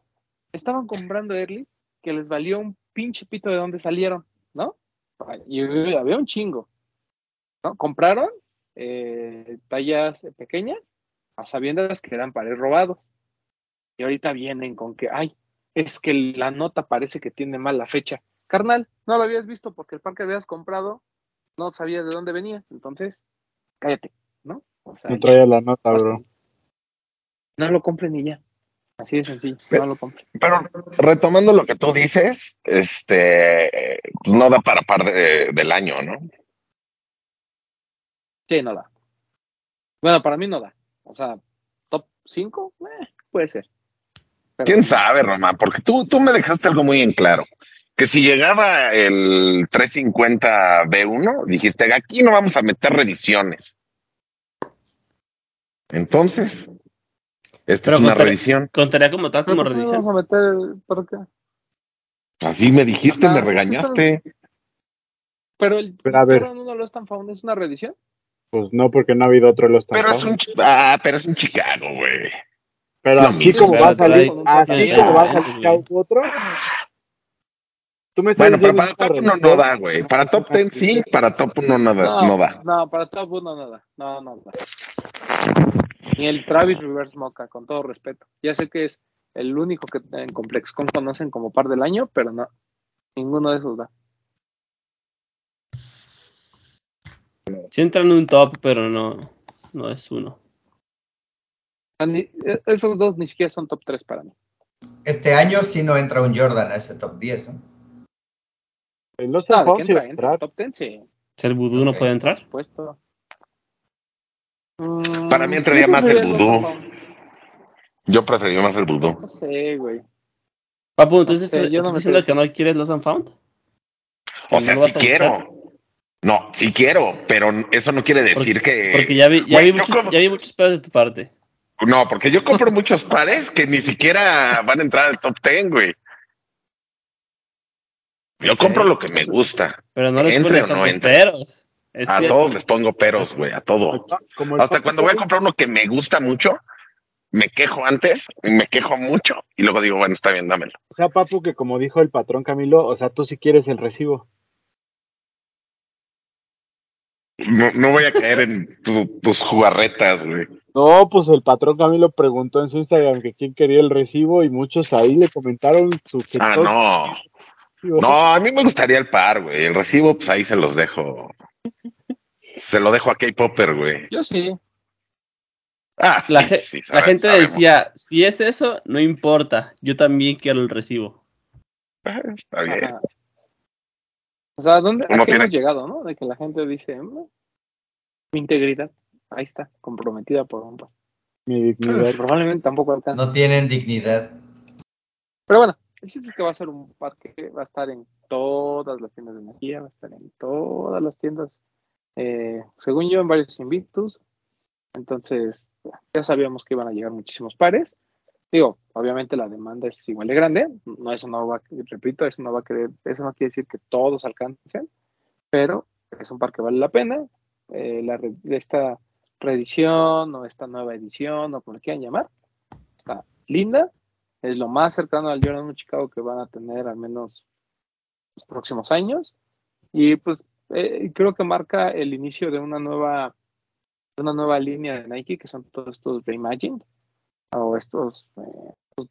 estaban comprando Early que les valió un pinche pito de dónde salieron, ¿no? Y había un chingo, ¿no? Compraron eh, tallas pequeñas a sabiendas que eran pares robados. Y ahorita vienen con que, ay, es que la nota parece que tiene mal la fecha. Carnal, no lo habías visto porque el par que habías comprado no sabías de dónde venía. Entonces, cállate, ¿no? O sea, No traía la nota, bro. No lo compren y ya. Así de sencillo, Pero- no lo compren. Pero retomando lo que tú dices, este, no da para par de- del año, ¿no? Sí, no da. Bueno, para mí no da. O sea, top 5, puede ser. Pero- ¿Quién sabe, Román? Porque tú, tú me dejaste algo muy en claro. Que si llegaba el 350 B1, dijiste, aquí no vamos a meter revisiones. Entonces, esta Pero es una contar- reedición. Contaría como tal ¿Pero como no redición. vamos a meter? ¿Por qué? Así me dijiste, Ajá, me regañaste. Pero el Pero a ver. Jordan 1 Lost and Found es una reedición. Pues no, porque no ha habido otro Lost and Pero es un, ah, pero es un Chicago, güey. Pero así como va a salir, así como va a salir otro. Tú me estás Bueno, pero para top 1 no da, güey. Para top una 10 sí, para top 1 no da. No, No da. no, para Top 1 no da. No, no da. Ni el Travis Reverse Mocha, con todo respeto. Ya sé que es el único que en ComplexCon conocen como par del año, pero no. Ninguno de esos da. Sí entra en un top, pero no, no es uno. Ni- eh, esos dos ni siquiera son top 3 para mí. Este año sí no entra un Jordan a ese top 10, ¿no? El Lost No, and ¿de qué Found sí va entra? a entrar. top 10, sí. El vudú no puede Por entrar. supuesto. Mm, Para mí entraría más el vudú. Lost. Yo preferiría más el vudú. No sé, güey. Papu, entonces sé, yo no estás me diciendo sé. que no quieres Lost and Found. ¿Que O sea, no sí quiero. No, sí quiero, pero eso no quiere decir que. Porque ya vi, ya Güey, vi yo muchos, como- ya vi muchos pedos de tu parte. No, porque yo compro muchos pares que ni siquiera van a entrar al top 10, güey. Yo compro lo que me gusta. Pero no les Entre pones o no peros. Es A cierto. todos les pongo peros, güey, a todo. Como Hasta cuando voy a comprar uno que me gusta mucho, me quejo antes, me quejo mucho y luego digo, bueno, está bien, dámelo. O sea, Papu, que como dijo el patrón Camilo, o sea, tú sí quieres el recibo. No, no voy a caer en tu- tus jugarretas, güey. No, pues el patrón Camilo preguntó en su Instagram que quién quería el recibo y muchos ahí le comentaron su que Ah, no. No, a mí me gustaría el par, güey. El recibo, pues ahí se los dejo. Se lo dejo a K-Popper, güey. Yo sí. Ah, La, sí, ge- sí, la sabe- gente sabemos. decía, si es eso, no importa, yo también quiero el recibo. Ah, Está bien. Ajá. O sea, ¿dónde Uno así tiene- hemos llegado, no? De que la gente dice, "Mm, mi integridad, ahí está, comprometida por un par. Mi dignidad. Probablemente tampoco alcanza. No tienen dignidad. Pero bueno, el chiste es que va a ser un par que va a estar en todas las tiendas de energía, va a estar en todas las tiendas, eh, según yo, en varios Invictus. Entonces, ya sabíamos que iban a llegar muchísimos pares. Digo, obviamente la demanda es igual de grande, no eso no va, repito, eso no va a querer, eso no quiere decir que todos alcancen, pero es un par que vale la pena. Eh, la, esta reedición o esta nueva edición o como le quieran llamar, está linda, es lo más cercano al Jordan 1 Chicago que van a tener al menos los próximos años. Y pues eh, creo que marca el inicio de una nueva una nueva línea de Nike que son todos estos reimagined o estos eh,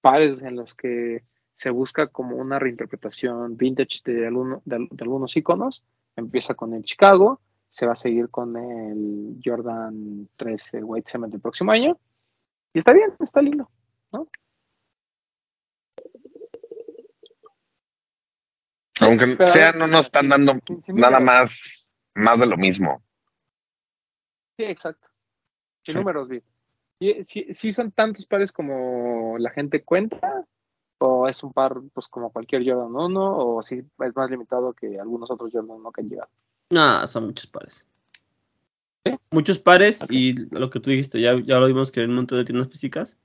pares en los que se busca como una reinterpretación vintage de, alguno- de, algunos iconos. Empieza con el Chicago se va a seguir con el Jordan 13 White Cement del próximo año. Y está bien, está lindo Aunque Pero- sea, no nos están dando Sí, sí, nada más, más de lo mismo. Sí, exacto. ¿Qué Sí. números vi? ¿Sí, sí, sí son tantos pares como la gente cuenta? ¿O es un par pues como cualquier Jordan 1? ¿O sí es más limitado que algunos otros Jordan 1 que han llegado? No, son muchos pares. ¿Sí? Muchos pares y lo que tú dijiste, ya, ya lo vimos que en un montón de tiendas físicas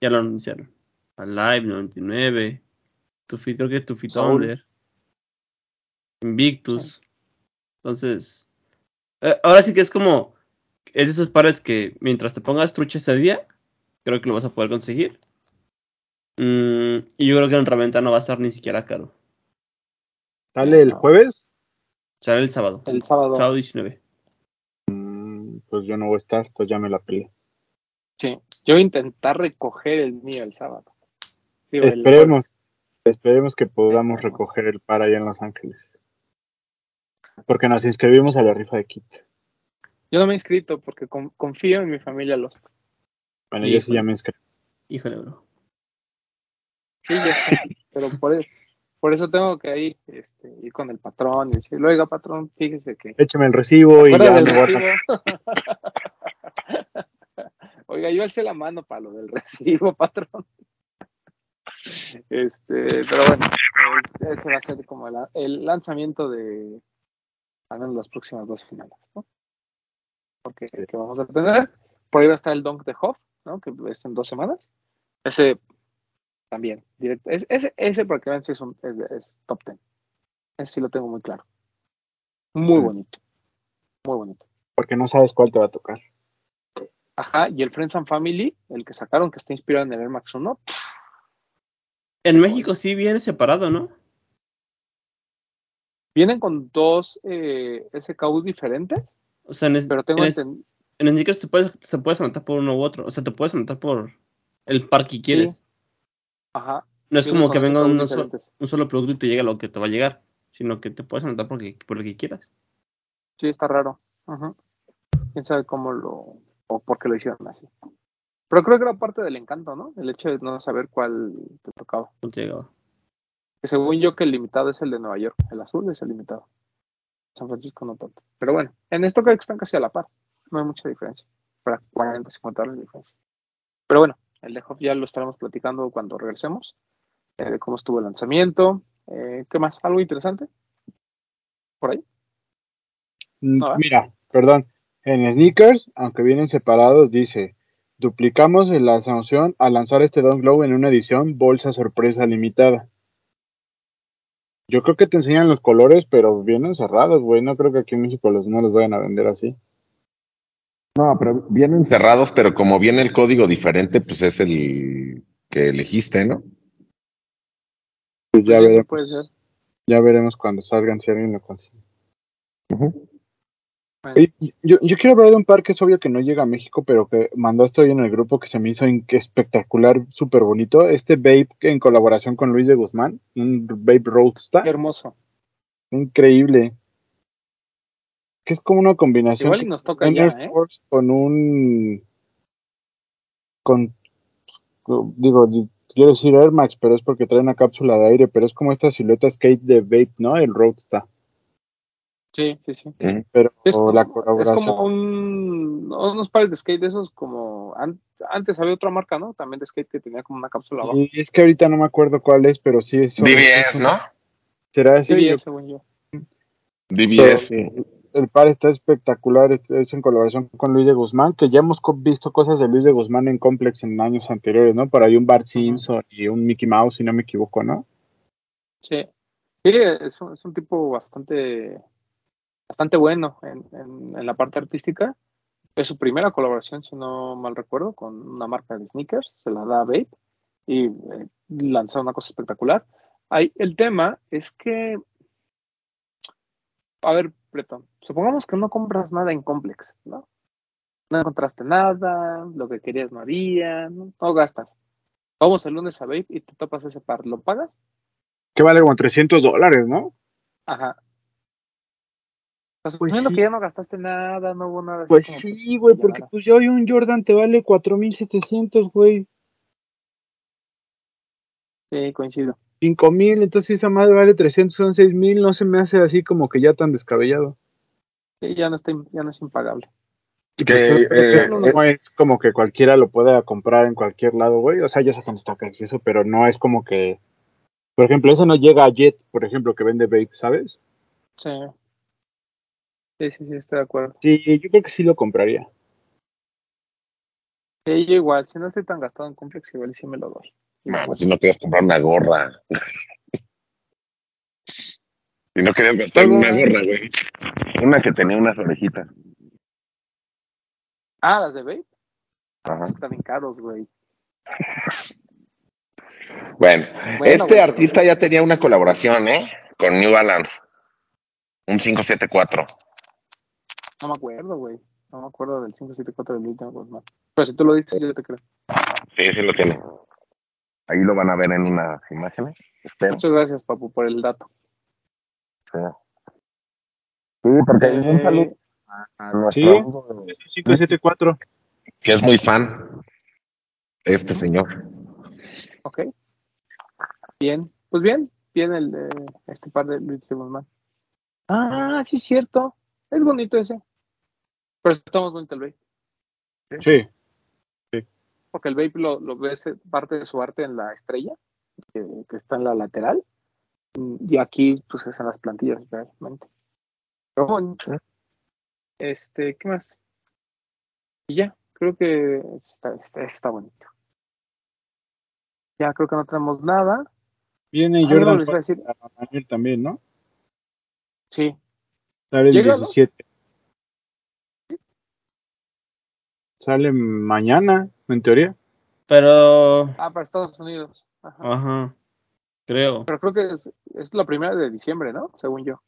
ya lo anunciaron. Alive 99, Tufi, creo que Tufi Soul. Invictus. Entonces, eh, ahora sí que es como, es de esos pares que mientras te pongas trucha ese día, creo que lo vas a poder conseguir. Mm, y yo creo que en reventa no va a estar ni siquiera caro. ¿Sale el jueves? Será el sábado. El sábado. Sábado 19. Mm, Pues yo no voy a estar, pues ya me la peleé. Sí. Yo voy a intentar recoger el mío el sábado. Digo, Esperemos. Esperemos que podamos recoger el par allá en Los Ángeles. Porque nos inscribimos a la rifa de kit. Yo no me he inscrito porque con- confío en mi familia los. Bueno, yo sí ya me inscribí. Híjole, bro. Sí, ya sé. pero por eso, por eso tengo que ir, este, ir con el patrón y decirle, oiga, patrón, fíjese que Échame el recibo y ya me voy a recibo. Oiga, yo alcé la mano para lo del recibo, patrón. Este, pero bueno, ese va a ser como el, el lanzamiento de al menos las próximas dos finales, ¿no? Porque que vamos a tener. Por ahí va a estar el Dunk de Hoff, ¿no? Que es en dos semanas. Ese también, directo. Es- ese, ese si es, un, es, es top ten. Ese sí lo tengo muy claro. Muy bonito. Muy bonito. porque no sabes cuál te va a tocar. Ajá, y el Friends and Family, el que sacaron que está inspirado en el Air Max 1, En México sí viene separado, ¿no? Vienen con dos eh, SKUs diferentes, O sea, en, es- Pero tengo en, es- en sneakers te puedes, te puedes anotar por uno u otro. O sea, te puedes anotar por el par que quieres. ajá. No es como que venga un, so- un solo producto y te llegue lo que te va a llegar. Sino que te puedes anotar porque, por lo que quieras. Sí, está raro. Ajá. Quién sabe cómo lo, o por qué lo hicieron así. Pero creo que era parte del encanto, ¿no? El hecho de no saber cuál te tocaba. No te llegaba. Que según yo que el limitado es el de Nueva York, el azul es el limitado. San Francisco no tanto. Pero bueno, en esto creo que están casi a la par. No hay mucha diferencia. Para 40, 50 dólares de diferencia. Pero bueno, el de Hoff ya lo estaremos platicando cuando regresemos. eh, de cómo estuvo el lanzamiento. Eh, ¿Qué más? ¿Algo interesante? ¿Por ahí? Mm, No, ¿eh? Mira, perdón. En sneakers, aunque vienen separados, dice: duplicamos la sanción al lanzar este Don Glow en una edición bolsa sorpresa limitada. Yo creo que te enseñan los colores, pero vienen cerrados, güey. No creo que aquí en México los no los vayan a vender así. No, pero vienen cerrados, pero como viene el código diferente, pues es el que elegiste, ¿no? Pues ya Sí, veremos, puede ser. ya veremos cuando salgan si alguien lo consigue. Oye, Yo, yo quiero hablar de un par que es obvio que no llega a México, pero que mandaste hoy en el grupo que se me hizo espectacular, súper bonito. Este Vape en colaboración con Luis de Guzmán, un Vape qué Roadster, hermoso. increíble. Que es como una combinación Igual y nos toca ya, Air ¿eh? Force con un. con. digo, di- quiero decir Air Max, pero es porque trae una cápsula de aire, pero es como esta silueta skate de Vape, ¿no? El Roadster. Sí, sí, sí. Pero Es como, la es colaboración. como un, unos pares de skate de esos como an- antes había otra marca, ¿no? También de skate que tenía como una cápsula abajo. Y es que ahorita no me acuerdo cuál es, pero sí es. DBS, ¿no? ¿Será ese? Yo- según yo. DBS, sí. el par está espectacular, es, es en colaboración con Luis de Guzmán, que ya hemos visto cosas de Luis de Guzmán en Complex en años anteriores, ¿no? Por ahí un Bart Simpson y un Mickey Mouse, si no me equivoco, ¿no? Sí. Sí, es un, es un tipo bastante bastante bueno en, en, en la parte artística. Es su primera colaboración, si no mal recuerdo, con una marca de sneakers, se la da Babe y eh, lanzó una cosa espectacular. Ahí, el tema es que, a ver, Breton, supongamos que no compras nada en Complex, ¿no? No encontraste nada, lo que querías no había, no, no gastas. Vamos el lunes a Babe y te topas ese par, ¿lo pagas? Que vale como 300 dólares, ¿no? Ajá. Pues suponiendo sí. que ya no gastaste nada, no hubo nada así Pues sí, güey, porque pues ya hoy un Jordan te vale 4700, güey. Sí, coincido. 5000, entonces esa madre vale 300, son 6000, no se me hace así como que ya tan descabellado. Sí, ya no está, ya no es impagable. Que, pues, eh, no, no es como que cualquiera lo pueda comprar en cualquier lado, güey. O sea, ya sacan stocks y eso, pero no es como que. Por ejemplo, ese no llega a Jet, por ejemplo, que vende Vape, ¿sabes? Sí. Sí, sí, sí, estoy de acuerdo. Sí, yo creo que sí lo compraría. Sí, yo igual, si no estoy tan gastado en complex, igual y sí me lo doy. Mano, si no querías comprar una gorra. si no querías gastar una gorra, güey. Una que tenía unas orejitas. Ah, las de Vape Ajá. están bien caros, güey. Bueno, Bueno, este güey, artista ya tenía una colaboración, ¿eh? Con New Balance. Un 574. No me acuerdo, güey. No me acuerdo del 574 del último Guzmán. Pero si tú lo dices, yo te creo. Sí, sí lo tiene. Ahí lo van a ver en unas imágenes. Espero. Muchas gracias, Papu, por el dato. Sí, Sí, porque Eh, un saludo a, a nuestro sí. amigo Es un 574. que es muy fan de este señor. Ok. Bien. Pues bien, bien el de este par de Luis de Guzmán. Ah, sí, cierto. Es bonito ese. Pero está más bonito el Vape. Sí. Porque el Vape lo, lo ves parte de su arte en la estrella, que, que está en la lateral. Y aquí, pues, es en las plantillas, realmente. Pero bueno. Este, ¿qué más? Y ya, creo que está, está, está bonito. Ya creo que no tenemos nada. Viene Ah, no, Jordan a decir, a Manuel también, ¿no? sí, Sale el Llega, ¿no? 17. Sale mañana, en teoría. Pero, ah, para Estados Unidos. Ajá. ajá, creo. Pero creo que es, es la primera de diciembre, ¿no? Según yo.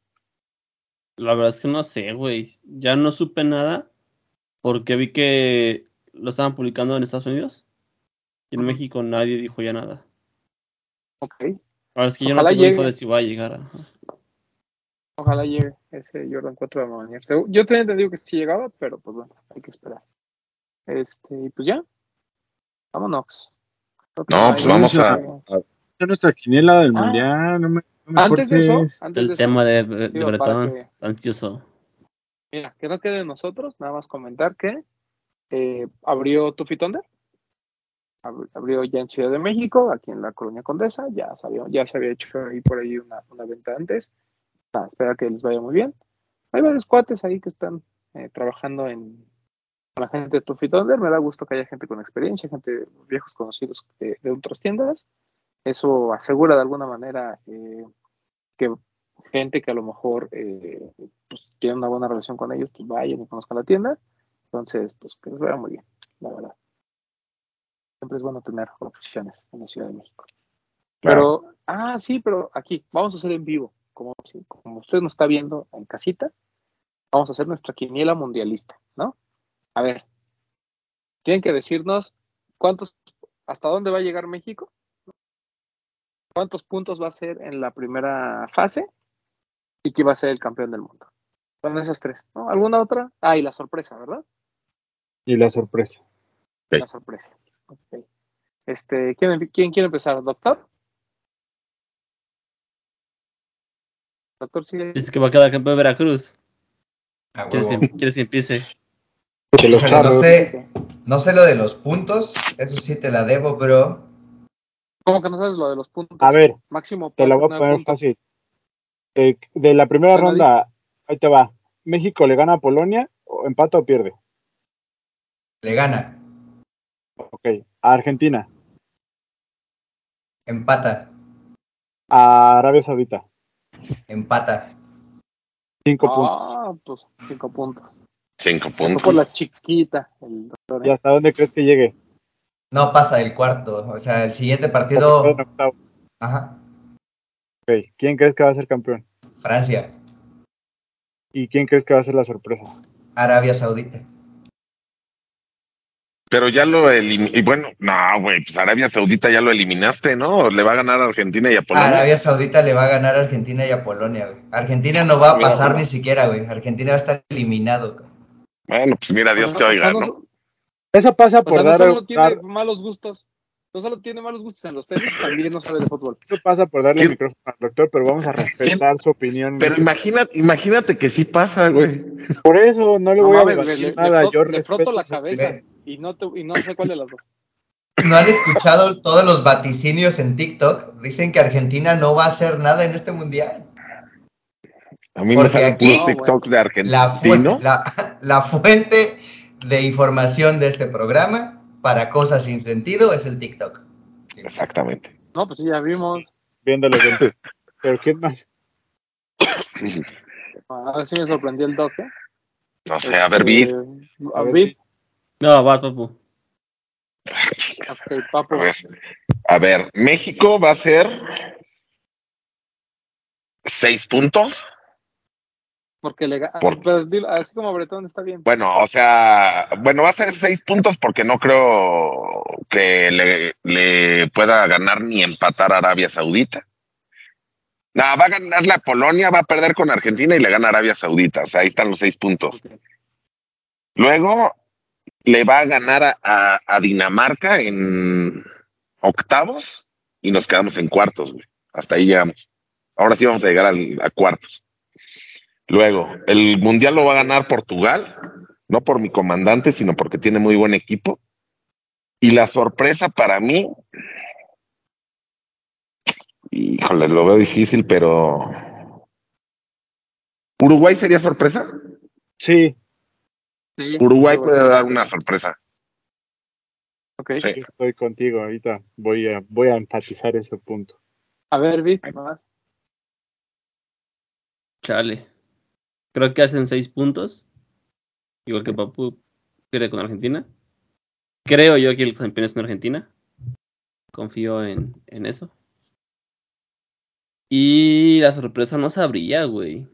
La verdad es que no sé, güey. Ya no supe nada porque vi que lo estaban publicando en Estados Unidos. Y en. México nadie dijo ya nada. Ok. Verdad es que yo no tengo info de si va a llegar. ajá. Ojalá llegue ese Jordan 4 de mañana. Yo tenía entendido que sí llegaba, pero pues bueno, hay que esperar. Este, y pues ya. Vámonos. No, pues vamos a, a- nuestra quiniela del Ah. mundial. No me, no me Antes de eso, antes El de eso, tema de, de digo, Bretón, que- ansioso. Mira, que no quede de nosotros, nada más comentar que eh, abrió Tuffy Thunder. Ab- Abrió ya en Ciudad de México, aquí en la Colonia Condesa. Ya, sabía, ya se había hecho ahí por ahí una, una venta antes. Nada, espero que les vaya muy bien. Hay varios cuates ahí que están eh, trabajando en la gente de Tuffy Thunder. Me da gusto que haya gente con experiencia, gente viejos conocidos de, de otras tiendas. Eso asegura de alguna manera eh, que gente que a lo mejor eh, pues, tiene una buena relación con ellos, pues vayan y conozcan la tienda. Entonces, pues que les vaya muy bien, la verdad. Siempre es bueno tener opciones en la Ciudad de México. Claro. Pero, ah, sí, pero aquí, vamos a hacer en vivo, como, como usted nos está viendo en casita, vamos a hacer nuestra quiniela mundialista, ¿no? A ver, tienen que decirnos cuántos, hasta dónde va a llegar México, cuántos puntos va a ser en la primera fase y quién va a ser el campeón del mundo. Son esas tres, ¿no? ¿Alguna otra? Ah, y la sorpresa, ¿verdad? Y la sorpresa. La sorpresa. Ok. Este, ¿quién, quién quiere empezar? ¿Doctor? Doctor sigue. Dice que va a quedar campeón de Veracruz. A ¿Quieres que, quieres que empiece? De los Híjole, no sé, no sé lo de los puntos, eso sí te la debo, bro. ¿Cómo que no sabes lo de los puntos? A ver, Máximo te la puede voy a poner puntos. fácil. De, de la primera Bueno, ronda, ahí te va. ¿México le gana a Polonia? ¿O empata o pierde? Le gana, Ok. A Argentina. empata, A Arabia Saudita. empata. Cinco puntos. Ah, pues cinco puntos. Cinco puntos. por la chiquita el doctor. ¿Y hasta dónde crees que llegue? No pasa el cuarto, o sea, el siguiente partido, ajá, Ok. ¿Quién crees que va a ser campeón? Francia, ¿Y quién crees que va a ser la sorpresa? Arabia Saudita. Pero ya lo eliminaste. Y bueno, no, güey, pues Arabia Saudita ya lo eliminaste, ¿no? Le va a ganar a Argentina y a Polonia. Arabia Saudita le va a ganar a Argentina y a Polonia, güey. Argentina no va a pasar mira. ni siquiera, güey. Argentina va a estar eliminado. güey. Bueno, pues mira, Dios O sea, te o oiga, sea, ¿no? Eso pasa O por sea, no dar, solo tiene dar- malos gustos, no solo tiene malos gustos en los tenis, también no sabe de fútbol. eso pasa por darle el micrófono al doctor, pero vamos a respetar su opinión. Pero imagínate, imagínate que sí pasa, güey. Por eso no le No voy a decir nada. le Yo le froto la cabeza y no, te, y no sé cuál de las dos. ¿No han escuchado todos los vaticinios en TikTok? Dicen que Argentina no va a hacer nada en este mundial. A mí me Porque salen aquí- puros No, TikToks de La, fu- argentino. la, la fuente de información de este programa para cosas sin sentido es el TikTok. Exactamente. No, pues sí, ya vimos. Viéndolo bien. Pero ¿quién más? A ver si me sorprendió el doc. ¿eh? No sé, a ver, Vid. Este, A A ver, Vid. No, va, papu. A ver, a ver, México va a ser seis puntos. Porque le ga- Por- dilo, así como Bretón está bien. Bueno, o sea, bueno, va a ser seis puntos porque no creo que le, le pueda ganar ni empatar a Arabia Saudita. No, va a ganarle a Polonia, va a perder con Argentina y le gana Arabia Saudita. O sea, ahí están los seis puntos. Luego le va a ganar a, a- a Dinamarca en octavos y nos quedamos en cuartos, güey. Hasta ahí llegamos. Ahora sí vamos a llegar al- a cuartos. Luego, el mundial lo va a ganar Portugal, no por mi comandante, sino porque tiene muy buen equipo. Y la sorpresa para mí, híjole, lo veo difícil, pero Uruguay sería sorpresa. Sí, Sí, Uruguay puede dar una sorpresa. Ok. Sí. yo estoy contigo. Ahorita voy a, voy a enfatizar ese punto. A ver, más. Chale. Creo que hacen seis puntos. Igual que Papu pierde con Argentina. Creo yo que el campeón es en Argentina. Confío en, en eso. Y la sorpresa no sabría, güey.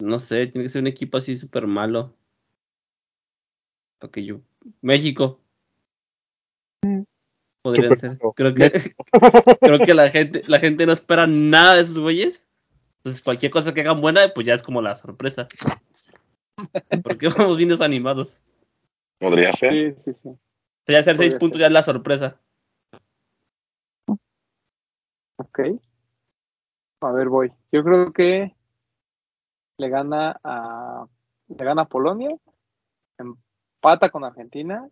No sé, tiene que ser un equipo así súper malo. Que yo. México. Podrían Súper ser. Creo que, creo que la gente, la gente no espera nada de esos güeyes. Entonces cualquier cosa que hagan buena, pues ya es como la sorpresa. Porque vamos bien desanimados. Podría ser. Sí, sí, sí. O sea, ya hacer seis Podría puntos ser. ya es la sorpresa. Ok. A ver, voy. Yo creo que le gana a le gana a Polonia, empata con Argentina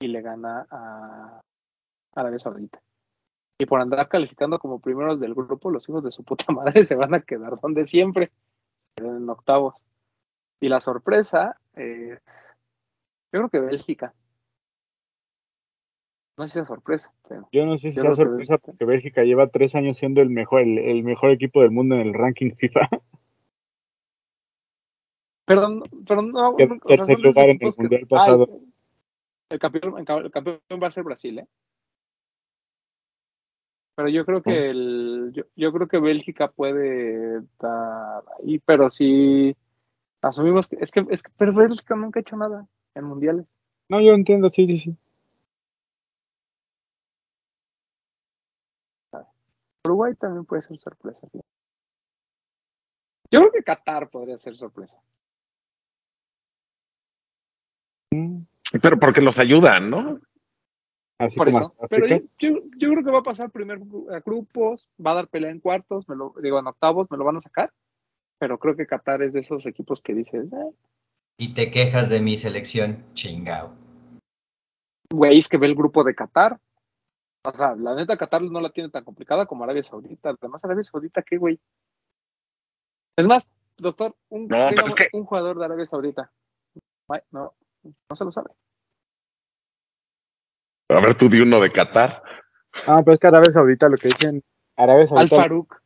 y le gana a Arabia Saudita. Y por andar calificando como primeros del grupo, los hijos de su puta madre se van a quedar donde siempre, en octavos. Y la sorpresa es, yo creo que Bélgica. No sé si sea sorpresa, pero Yo no sé si que sorpresa Bélgica- porque Bélgica lleva tres años siendo el mejor, el, el mejor equipo del mundo en el ranking FIFA. Pero, no- pero no, o sea, lugar en el que- Ay, pasado. el, campeón, el campeón va a ser Brasil, ¿eh? Pero yo creo que el, yo, yo creo que Bélgica puede estar ahí, pero si asumimos que es que es que pero Bélgica nunca ha hecho nada en mundiales. No, yo entiendo, sí, sí, sí. Uruguay también puede ser sorpresa. Yo creo que Qatar podría ser sorpresa. Mm, Pero porque los ayudan, ¿no? Así Por como eso. Pero yo, yo, yo creo que va a pasar primer gru- a grupos, va a dar pelea en cuartos, me lo digo en octavos, me lo van a sacar. Pero creo que Qatar es de esos equipos que dices, "Eh, Y te quejas de mi selección, chingao. güey, es que ve el grupo de Qatar. O sea, la neta, Qatar no la tiene tan complicada como Arabia Saudita. Además, Arabia Saudita, ¿qué, güey? Es más, doctor, un, No, pero digamos, es que- un jugador de Arabia Saudita. No, no se lo sabe. A ver, tú di uno de Qatar. Ah, pero es que Arabia Saudita, lo que dicen, Arabia Al Saudita Farouk.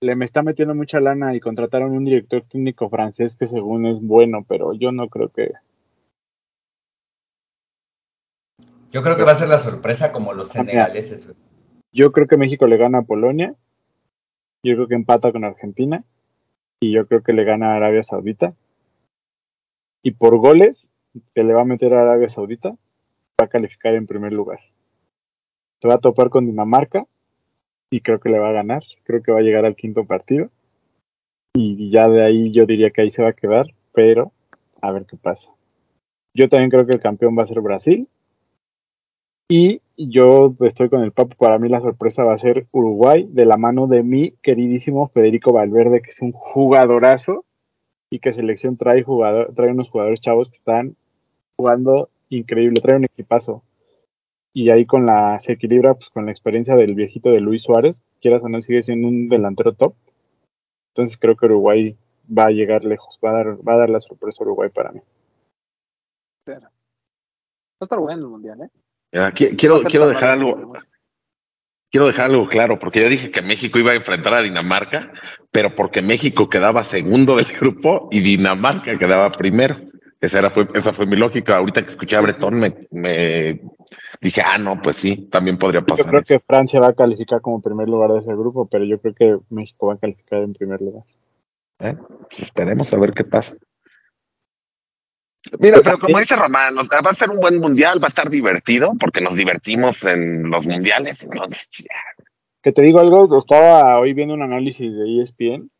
le me está metiendo mucha lana y contrataron un director técnico francés que según es bueno, pero yo no creo que... Yo creo que va a ser la sorpresa como los senegaleses. güey. Yo creo que México le gana a Polonia, yo creo que empata con Argentina y yo creo que le gana a Arabia Saudita. Y por goles que le va a meter a Arabia Saudita, va a calificar en primer lugar. Se va a topar con Dinamarca y creo que le va a ganar. Creo que va a llegar al quinto partido. Y ya de ahí yo diría que ahí se va a quedar, pero a ver qué pasa. Yo también creo que el campeón va a ser Brasil. Y yo estoy con el papo. Para mí la sorpresa va a ser Uruguay, de la mano de mi queridísimo Federico Valverde, que es un jugadorazo y que selección trae jugador, trae unos jugadores chavos que están jugando increíble, trae un equipazo. Y ahí con la se equilibra pues con la experiencia del viejito de Luis Suárez, quieras o no sigue siendo un delantero top. Entonces creo que Uruguay va a llegar lejos, va a dar, va a dar la sorpresa a Uruguay para mí. Va a estar bueno el mundial, ¿eh? Qui- Quiero, quiero dejar algo, quiero dejar algo claro, porque yo dije que México iba a enfrentar a Dinamarca, pero porque México quedaba segundo del grupo y Dinamarca quedaba primero. Esa, era, fue, esa fue mi lógica. Ahorita que escuché a Bretón me, me dije, ah, no, pues sí, también podría Yo pasar creo eso. que Francia va a calificar como primer lugar de ese grupo, pero yo creo que México va a calificar en primer lugar. ¿eh? Pues esperemos a ver qué pasa. Mira, pero como dice Román, va a ser un buen mundial, va a estar divertido, porque nos divertimos en los mundiales. Entonces, ya. Que te digo algo, estaba hoy viendo un análisis de ESPN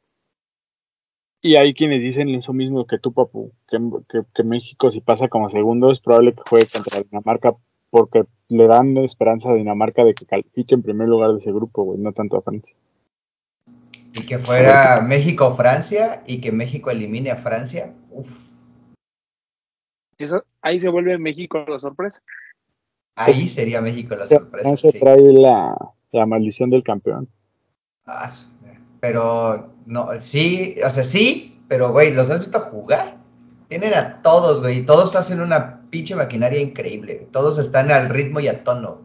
y hay quienes dicen eso mismo que tú, Papu, que, que, que México si pasa como segundo es probable que juegue contra Dinamarca porque le dan esperanza a Dinamarca de que califique en primer lugar de ese grupo, güey, no tanto a Francia. Y que fuera México-Francia y que México elimine a Francia. Uf, Eso, ahí se vuelve México la sorpresa. ahí sería México la sorpresa. Francia sí. trae la, la maldición del campeón. Ah, pero no, sí, o sea, sí, pero güey, ¿los has visto jugar? Tienen a todos, güey, y todos hacen una pinche maquinaria increíble. Todos están al ritmo y a tono.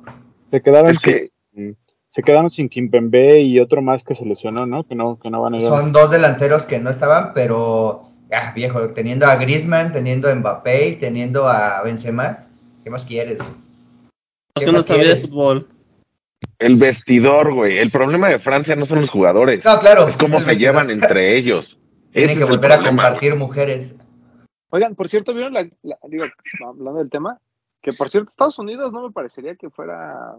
Se quedaron Es que sin, se quedaron sin Kimpembe y otro más que se lesionó, ¿no? Que no, que no van a ir Son dos delanteros que no estaban, pero ah, viejo, teniendo a Griezmann, teniendo a Mbappé y teniendo a Benzema, ¿qué más quieres? güey? ¿Qué no más sabía de quieres? fútbol. El vestidor, güey. El problema de Francia no son los jugadores, No, claro. es cómo se llevan entre ellos. Tienen Ese que volver a compartir mujeres. Oigan, por cierto, ¿vieron la, la- digo, hablando del tema? Que por cierto, Estados Unidos no me parecería que fuera,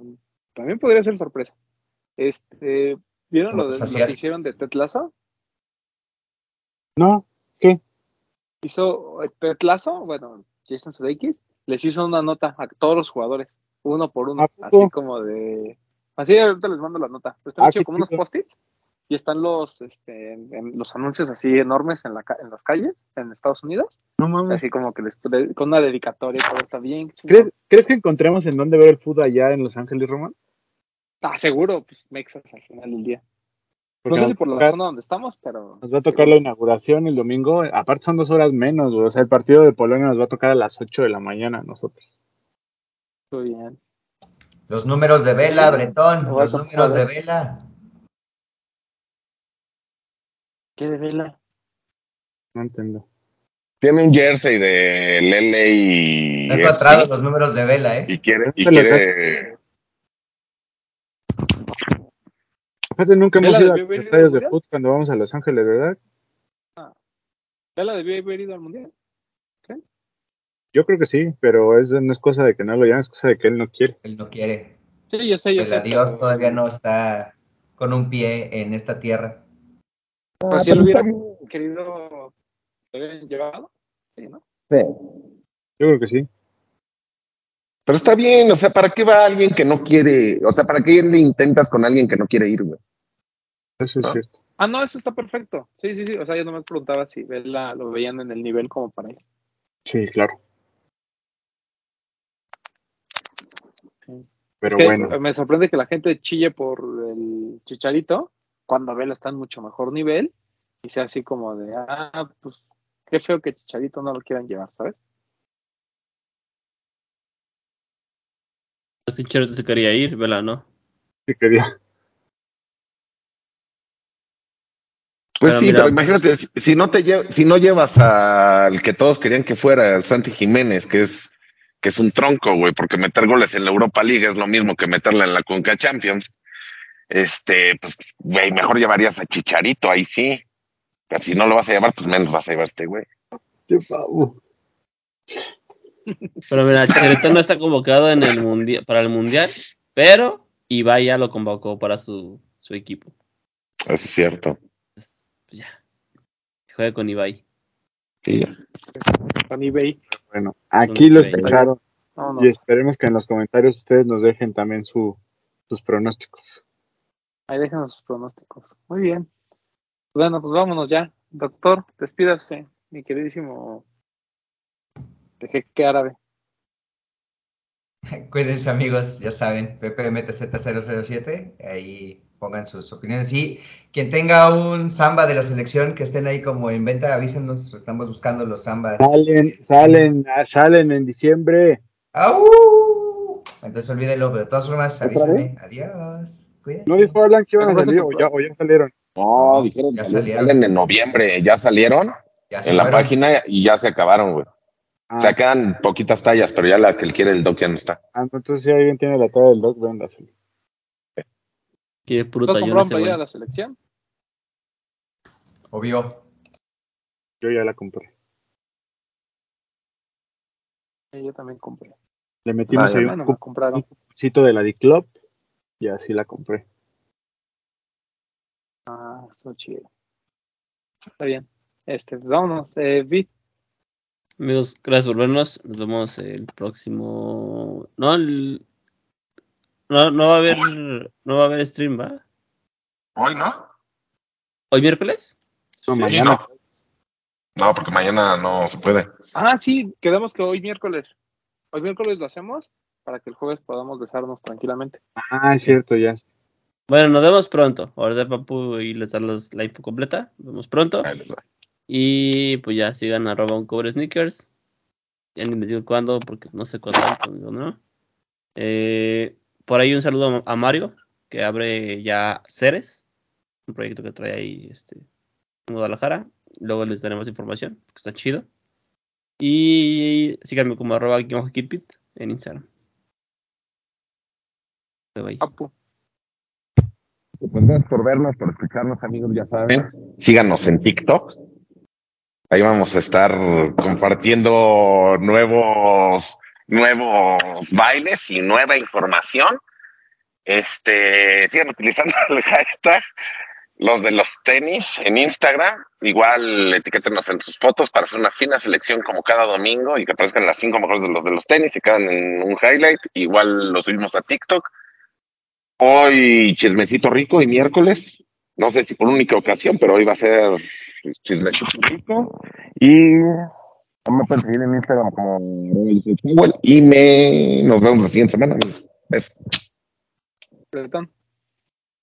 también podría ser sorpresa. Este, ¿vieron lo, de, lo que hicieron de Ted Lasso? No, ¿qué? Hizo eh, Ted Lasso, bueno, Jason Sudeikis, les hizo una nota a todos los jugadores, uno por uno, así como de, así ahorita les mando la nota, pero están Ah, como unos post-its y están los, este, en- en los anuncios así enormes en, la, en las calles en Estados Unidos, No mames. así como que les, de- con una dedicatoria y todo está bien. ¿Crees, ¿Crees que encontremos en dónde ver el fútbol allá en Los Ángeles, Román? Ah, seguro, pues Mexas al final del día. No sé si por a la tocar- zona donde estamos, pero. Nos va a tocar la inauguración el domingo. Aparte son dos horas menos, güey. O sea, el partido de Polonia nos va a tocar a las 8 de la mañana a nosotros. Muy bien. Los números de vela, Bretón, los números de vela. ¿Qué de vela? No entiendo. Tiene un jersey de Lele y. He encontrado los números de vela, ¿eh? Y quiere. Y ¿Dónde los quiere nunca hemos ¿Vela ido a los estadios de fútbol cuando vamos a Los Ángeles, ¿verdad? ¿Vela debió haber ido al mundial? Yo creo que sí, pero eso no es cosa de que no lo llamen, es cosa de que él no quiere. Él no quiere. Sí, yo sé, yo El sé. adiós pero- todavía no está con un pie en esta tierra. Pero si él hubiera querido, ¿lo hubieran llevado? Sí, ¿no? Yo creo que sí. Pero está bien, o sea, ¿para qué va alguien que no quiere? O sea, ¿para qué le intentas con alguien que no quiere ir, güey? Eso es ¿No? cierto. Ah, no, eso está perfecto. Sí, sí, sí. O sea, yo nomás preguntaba si Vela lo veían en el nivel como para ir. Sí, claro. Pero Es que bueno, Me sorprende que la gente chille por el chicharito cuando Vela está en mucho mejor nivel y sea así como de, ah, pues qué feo que chicharito no lo quieran llevar, ¿sabes? Chero se quería ir, Vela, ¿no? sí quería. Pues Pero sí, mira, pero imagínate, si- si no te lle- si no llevas al que todos querían que fuera, el Santi Jiménez, que es que es un tronco, güey, porque meter goles en la Europa League es lo mismo que meterla en la Conca Champions. Este, pues, güey, mejor llevarías a Chicharito, ahí sí. Pero si no lo vas a llevar, pues menos vas a llevar a este güey. Sí, Pau. Pero mira, Chicharito no está convocado en el mundial, para el mundial, pero Ibai ya lo convocó para su, su equipo. Es cierto. Pues, pues ya. Que juegue con Ibai. Sí, ya. Con eBay. Bueno, aquí lo Entonces, escucharon No, no. y esperemos que en los comentarios ustedes nos dejen también su, sus pronósticos. Ahí déjanos sus pronósticos. Muy bien. Bueno, pues vámonos ya. Doctor, despídase, mi queridísimo de jeque árabe. Cuídense amigos, ya saben, PPMTZ007, ahí pongan sus opiniones. Y quien tenga un samba de la selección que estén ahí como en venta, avísenos, estamos buscando los zambas. Salen, salen, salen en diciembre. ¡Au! Entonces olvídenlo, pero de todas formas ¿Otra avísenme. Adiós. Cuídense. ¿No dijo Alan que iban a salir o ya, o ya salieron? No, dijeron ya que salieron. salen en noviembre, ya salieron Ya en la página y ya se acabaron, güey. Ah, O sea, quedan poquitas tallas, pero ya la que quiere el doc ya no está. ah, entonces si alguien tiene la talla del doc, véndaselo. Qué puro ¿Todos tallón ese güey. la selección? Obvio. Yo ya la compré. Sí, yo también compré. Le metimos Vaya, ahí Bueno, un me compraron. de la D-Club y así la compré. Ah, está chido. Está bien. Este, vámonos. Eh, Amigos, gracias por vernos. Nos vemos el próximo. No, el- no, no va a haber, no va a haber stream, ¿va? Hoy no. ¿Hoy miércoles? No, Sí, mañana. no. No, porque mañana no se puede. Ah, sí, quedamos que hoy miércoles. Hoy miércoles lo hacemos para que el jueves podamos besarnos tranquilamente. Ah, es cierto, ya. Bueno, nos vemos pronto. Ahora Papu y les los- la info completa. Nos vemos pronto. Ahí les va. Y pues ya sigan arroba un cobre sneakers. Ya ni les digo cuándo, porque no sé cuándo, ¿no? Eh, por ahí un saludo a Mario, que abre ya Ceres, un proyecto que trae ahí este, en Guadalajara. Luego les daremos información, que está chido. Y síganme como arroba bajo kitpit en Instagram. Pues gracias por vernos, por escucharnos, amigos, ya saben. Síganos en TikTok. Ahí vamos a estar compartiendo nuevos, nuevos bailes y nueva información. Este, sigan utilizando el hashtag los de los tenis en Instagram. Igual etiquétenos en sus fotos para hacer una fina selección como cada domingo y que aparezcan las cinco mejores de los de los tenis y quedan en un highlight. Igual lo subimos a TikTok. Hoy chismecito rico y miércoles. No sé si por única ocasión, pero hoy va a ser. Y me pueden seguir en Instagram como y me nos vemos la siguiente semana. amigos. Besos. Bretón.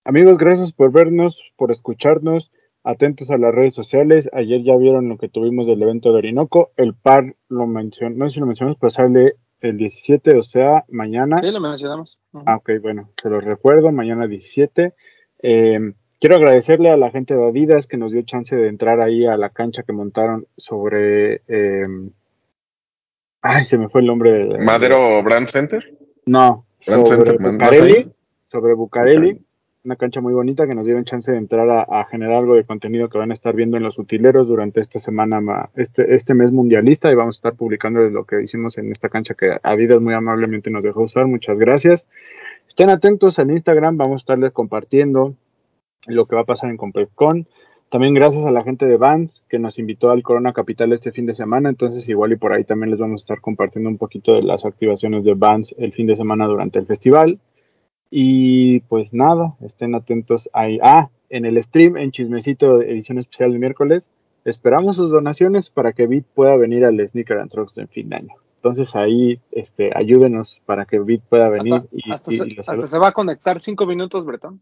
Amigos, gracias por vernos, por escucharnos. Atentos a las redes sociales. Ayer ya vieron lo que tuvimos del evento de Orinoco. El par lo mencionó, no sé si lo mencionamos, pero sale el 17, o sea, mañana. Sí, lo mencionamos. Ah, ok, bueno, se los recuerdo, mañana 17. Eh, quiero agradecerle a la gente de Adidas que nos dio chance de entrar ahí a la cancha que montaron sobre... eh, ay, se me fue el nombre. de- Madero Brand Center. No, Brand sobre Center, sobre Bucareli, una cancha muy bonita que nos dieron chance de entrar a, a generar algo de contenido que van a estar viendo en los utileros durante esta semana, ma- este, este mes mundialista y vamos a estar publicando lo que hicimos en esta cancha que Adidas muy amablemente nos dejó usar. Muchas gracias. Estén atentos al Instagram, vamos a estarles compartiendo lo que va a pasar en ComplexCon. También gracias a la gente de Vans que nos invitó al Corona Capital este fin de semana, entonces igual y por ahí también les vamos a estar compartiendo un poquito de las activaciones de Vans el fin de semana durante el festival. Y pues nada, estén atentos ahí. Ah, en el stream, en Chismecito, edición especial de miércoles, esperamos sus donaciones para que Bit pueda venir al Sneaker and Trucks en fin de año. Entonces ahí, este, ayúdenos para que Bit pueda venir Hasta, y, hasta y- se, y hasta se va a conectar cinco minutos, Bretón.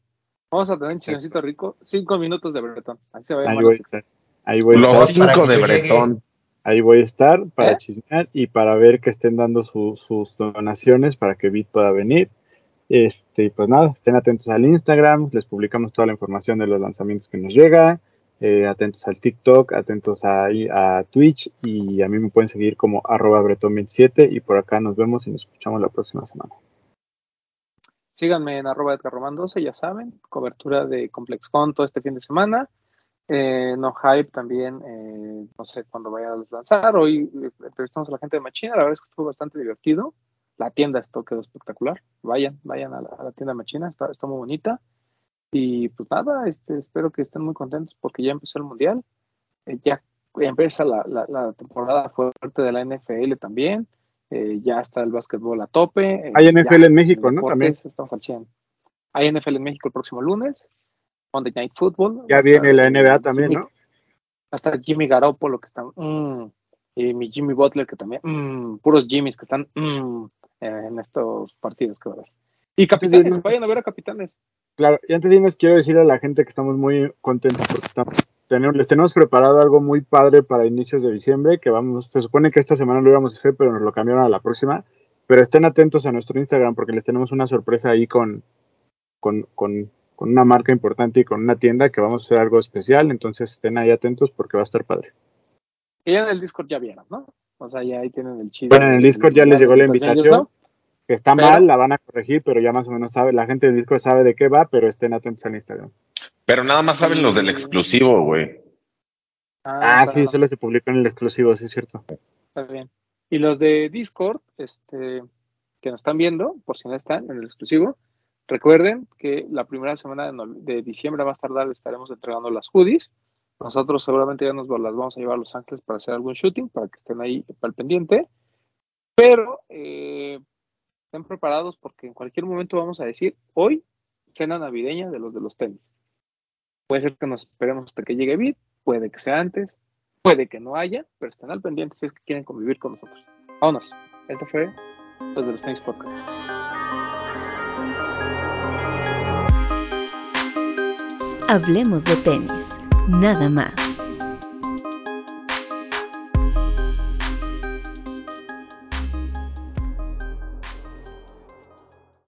Vamos a tener un chismecito rico, cinco minutos de Bretón. Así se va a ahí voy a estar. Ahí voy Los estar. Cinco de llegue. Bretón. Ahí voy a estar para ¿Eh? chismear y para ver que estén dando su- sus donaciones para que Bit pueda venir. Este, y pues nada, estén atentos al Instagram, les publicamos toda la información de los lanzamientos que nos llega. eh, atentos al TikTok, atentos a, a Twitch y a mí me pueden seguir como arroba bretón27 y por acá nos vemos y nos escuchamos la próxima semana. Síganme en arroba Edgar Román 12, ya saben, cobertura de ComplexCon todo este fin de semana. Eh, no Hype también, eh, no sé cuándo vaya a lanzar. Hoy eh, entrevistamos a la gente de Machina, la verdad es que estuvo bastante divertido. La tienda esto quedó espectacular. Vayan, vayan a la, a la tienda Machina, está, está muy bonita. Y pues nada, este, espero que estén muy contentos porque ya empezó el mundial. Eh, ya empieza la, la, la temporada fuerte de la NFL también. Eh, ya está el básquetbol a tope. eh, Hay ya, NFL en México, ¿no? También. Estamos al 100. Hay NFL en México el próximo lunes. Monday Night Football. Ya viene la NBA también, Jimmy- ¿no? Va a estar Jimmy Garoppolo que está. mm, y mi Jimmy Butler que también. mm, puros Jimmys que están mm, eh, en estos partidos que va a haber. Y capitanes, vayan a ver a capitanes. Claro, y antes de irnos quiero decir a la gente que estamos muy contentos porque estamos, tenemos, les tenemos preparado algo muy padre para inicios de diciembre, que vamos, se supone que esta semana lo íbamos a hacer, pero nos lo cambiaron a la próxima. Pero estén atentos a nuestro Instagram porque les tenemos una sorpresa ahí con, con, con, con una marca importante y con una tienda que vamos a hacer algo especial, entonces estén ahí atentos porque va a estar padre. Que ya en el Discord ya vieron, ¿no? O sea, ya ahí tienen el chiste. Bueno, en el Discord ya les llegó la invitación, que está Pero- mal, la van a corregir, pero ya más o menos sabe, la gente del Discord sabe de qué va, pero estén atentos al Instagram. Pero nada más saben los del exclusivo, güey. Ah, está- sí, solo se publicó en el exclusivo, sí es cierto. Está bien. Y los de Discord, este, que nos están viendo, por si no están en el exclusivo, recuerden que la primera semana de, de diciembre más tardar estaremos entregando las hoodies. Nosotros seguramente ya nos las vamos a llevar a Los Ángeles para hacer algún shooting, para que estén ahí al pendiente. Pero eh, estén preparados porque en cualquier momento vamos a decir, hoy, cena navideña de los de los tenis. Puede ser que nos esperemos hasta que llegue Bit, puede que sea antes, Puede que no haya, pero estén al pendiente si es que quieren convivir con nosotros. Vámonos. Esto fue los de los tenis podcast. Hablemos de tenis, nada más.